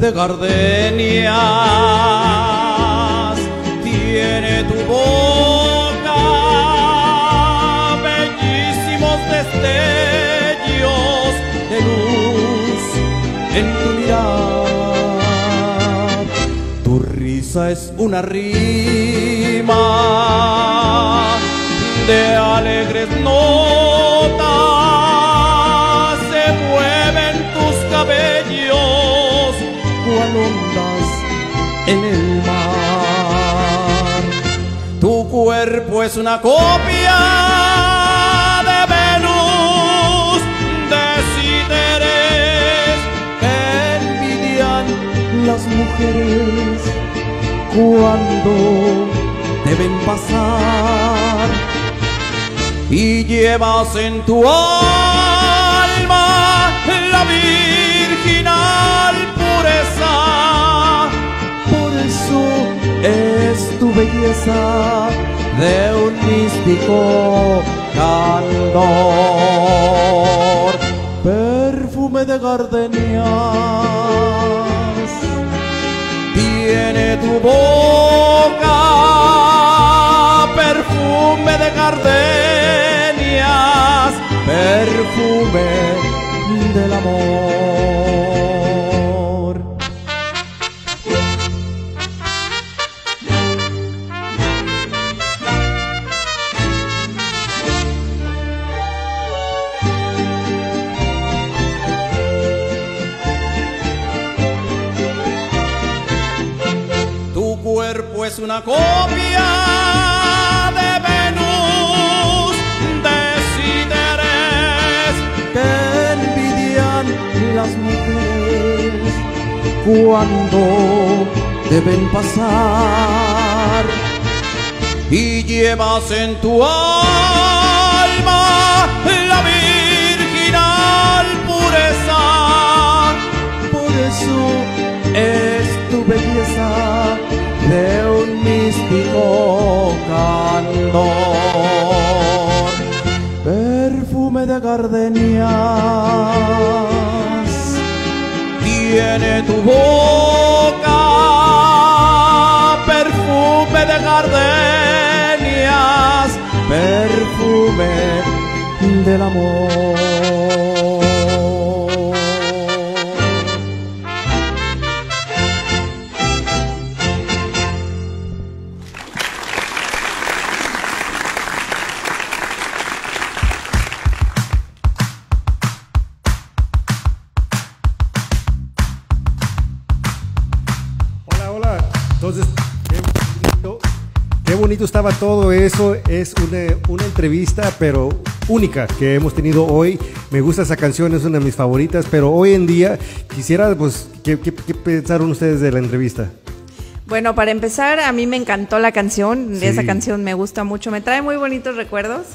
De gardenias tiene tu boca, bellísimos destellos de luz en tu mirar. Tu risa es una rima de alegres notas, es una copia de Venus, de Citeres, que envidian las mujeres cuando deben pasar. Y llevas en tu alma la virginal pureza, por eso es tu belleza de un místico candor, perfume de gardenias tiene tu boca, perfume de gardenias, perfume del amor. Una copia de Venus, desinterés que envidian las mujeres cuando deben pasar y llevas en tu alma la virginal pureza. Por eso es tu belleza de un místico candor, perfume de gardenias tiene tu boca, perfume de gardenias, perfume del amor. Todo eso. Es una, una entrevista, pero única que hemos tenido hoy. Me gusta esa canción, es una de mis favoritas, pero hoy en día quisiera, pues, ¿qué, qué, qué pensaron ustedes de la entrevista? Bueno, para empezar, a mí me encantó la canción. Sí. Esa canción me gusta mucho. Me trae muy bonitos recuerdos.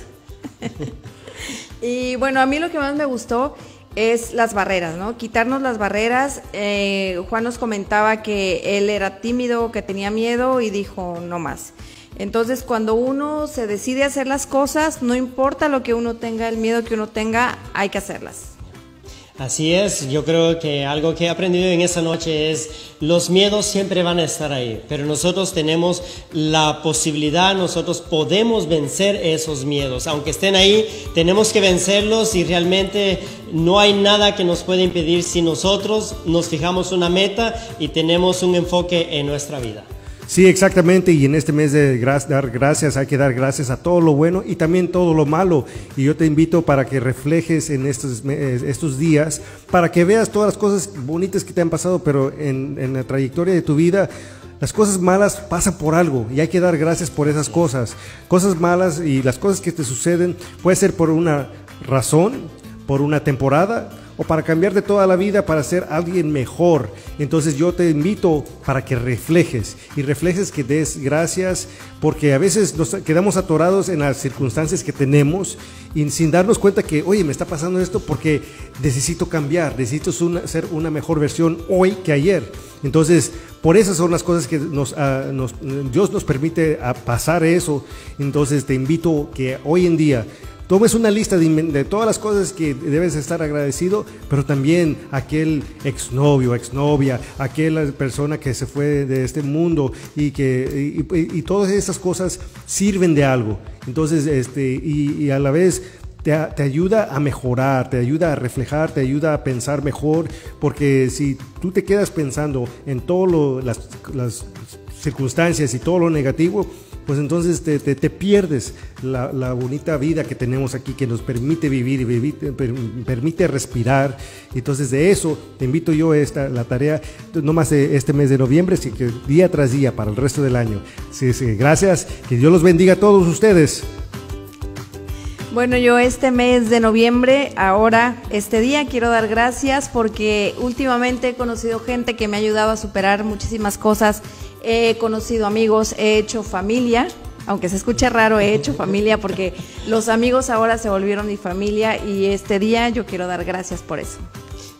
y bueno, a mí lo que más me gustó es las barreras, ¿no? Quitarnos las barreras. Eh, Juan nos comentaba que él era tímido, que tenía miedo y dijo, no más. Entonces, cuando uno se decide a hacer las cosas, no importa lo que uno tenga, el miedo que uno tenga, hay que hacerlas. Así es, yo creo que algo que he aprendido en esta noche es los miedos siempre van a estar ahí, pero nosotros tenemos la posibilidad, nosotros podemos vencer esos miedos, aunque estén ahí, tenemos que vencerlos y realmente no hay nada que nos pueda impedir si nosotros nos fijamos una meta y tenemos un enfoque en nuestra vida. Sí, exactamente. Y en este mes de gra- dar gracias hay que dar gracias a todo lo bueno y también todo lo malo. Y yo te invito para que reflejes en estos, estos días, para que veas todas las cosas bonitas que te han pasado, pero en, en la trayectoria de tu vida. Las cosas malas pasan por algo y hay que dar gracias por esas cosas. Cosas malas y las cosas que te suceden puede ser por una razón, por una temporada o para cambiarte toda la vida para ser alguien mejor. Entonces yo te invito para que reflejes y reflejes que des gracias porque a veces nos quedamos atorados en las circunstancias que tenemos y sin darnos cuenta que, oye, me está pasando esto porque necesito cambiar, necesito ser una mejor versión hoy que ayer. Entonces, por esas son las cosas que nos, ah, Dios nos permite ah, pasar eso. Entonces te invito que hoy en día tomes una lista de, todas las cosas que debes estar agradecido, pero también aquel exnovio, exnovia, aquella persona que se fue de este mundo y que y, todas esas cosas sirven de algo. Entonces, este, y, a la vez te, te ayuda a mejorar, te ayuda a reflejar, te ayuda a pensar mejor, porque si tú te quedas pensando en todas las, las circunstancias y todo lo negativo, pues entonces te, te- pierdes la, la bonita vida que tenemos aquí, que nos permite vivir y vivir- per- permite respirar. Entonces de eso te invito yo a esta, la tarea, no más este mes de noviembre, sino que día tras día para el resto del año. Sí, sí, gracias, que Dios los bendiga a todos ustedes. Bueno, yo este mes de noviembre, ahora, este día, quiero dar gracias porque últimamente he conocido gente que me ha ayudado a superar muchísimas cosas. He conocido amigos, he hecho familia, aunque se escuche raro, he hecho familia porque los amigos ahora se volvieron mi familia y este día yo quiero dar gracias por eso.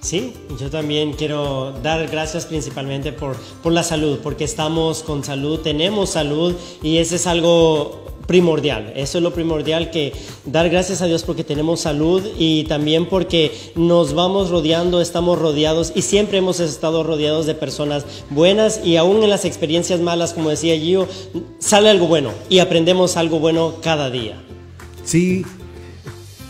Sí, yo también quiero dar gracias principalmente por, por la salud, porque estamos con salud, tenemos salud y ese es algo primordial. Eso es lo primordial que dar gracias a Dios porque tenemos salud y también porque nos vamos rodeando, estamos rodeados y siempre hemos estado rodeados de personas buenas y aún en las experiencias malas, como decía Gio, sale algo bueno y aprendemos algo bueno cada día. Sí,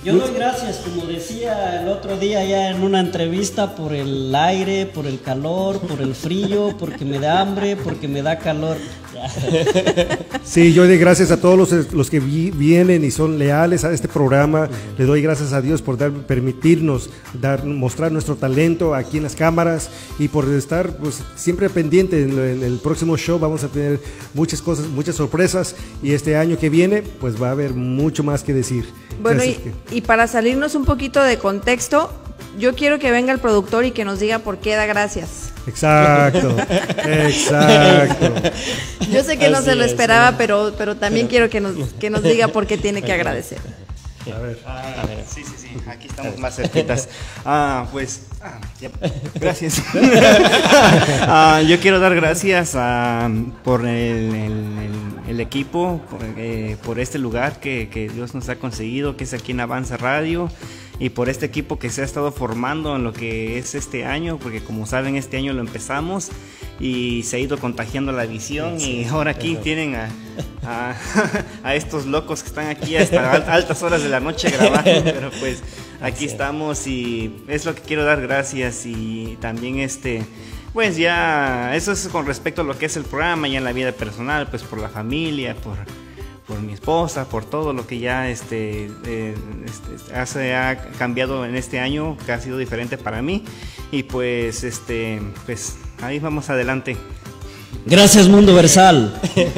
yo doy gracias, como decía el otro día ya en una entrevista, por el aire, por el calor, por el frío, porque me da hambre, porque me da calor. Sí, yo doy gracias a todos los, los que vienen y son leales a este programa. Le doy gracias a Dios por dar, permitirnos dar, mostrar nuestro talento aquí en las cámaras y por estar pues, siempre pendiente. En, en, el próximo show vamos a tener muchas cosas, muchas sorpresas y este año que viene pues va a haber mucho más que decir. Bueno, y, y para salirnos un poquito de contexto, yo quiero que venga el productor y que nos diga por qué da gracias. Exacto, exacto. Yo sé que no se lo esperaba, pero, pero también quiero que nos, que nos diga por qué tiene que agradecer. A ver. Ah, sí, sí, sí, aquí estamos más cerquitas. Ah, pues, ah, ya, gracias. ah, yo quiero dar gracias a, por el, el, el equipo, por, eh, por, este lugar que, que Dios nos ha conseguido, que es aquí en Avanza Radio y por este equipo que se ha estado formando en lo que es este año, porque como saben este año lo empezamos y se ha ido contagiando la visión y ahora aquí tienen a, a, a, estos locos que están aquí hasta altas horas de la noche grabando, pero pues aquí estamos y es lo que quiero dar gracias y también este... Pues ya, eso es con respecto a lo que es el programa, ya en la vida personal, pues por la familia, por, por mi esposa, por todo lo que ya este, eh, este, hace, ha cambiado en este año, que ha sido diferente para mí. Y pues, este, pues ahí vamos adelante. Gracias Mundo Versal.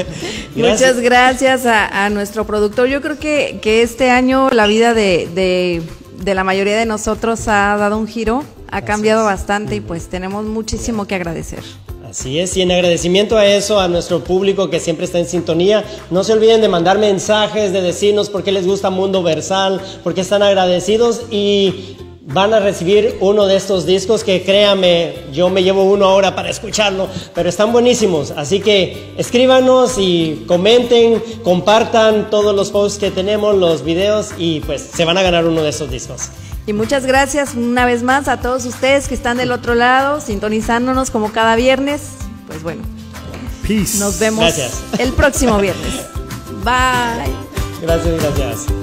Muchas gracias a, a, nuestro productor. Yo creo que, que este año la vida de, de, de, la mayoría de nosotros ha dado un giro, ha cambiado bastante y pues tenemos muchísimo que agradecer. Así es, y en agradecimiento a eso, a nuestro público que siempre está en sintonía, no se olviden de mandar mensajes, de decirnos por qué les gusta Mundo Versal, por qué están agradecidos y van a recibir uno de estos discos que créanme, yo me llevo uno ahora para escucharlo, pero están buenísimos. Así que escríbanos y comenten, compartan todos los posts que tenemos, los videos y pues se van a ganar uno de estos discos. Y muchas gracias una vez más a todos ustedes que están del otro lado, sintonizándonos como cada viernes. Pues bueno, Peace. nos vemos Gracias. el próximo viernes. Bye. Gracias, gracias.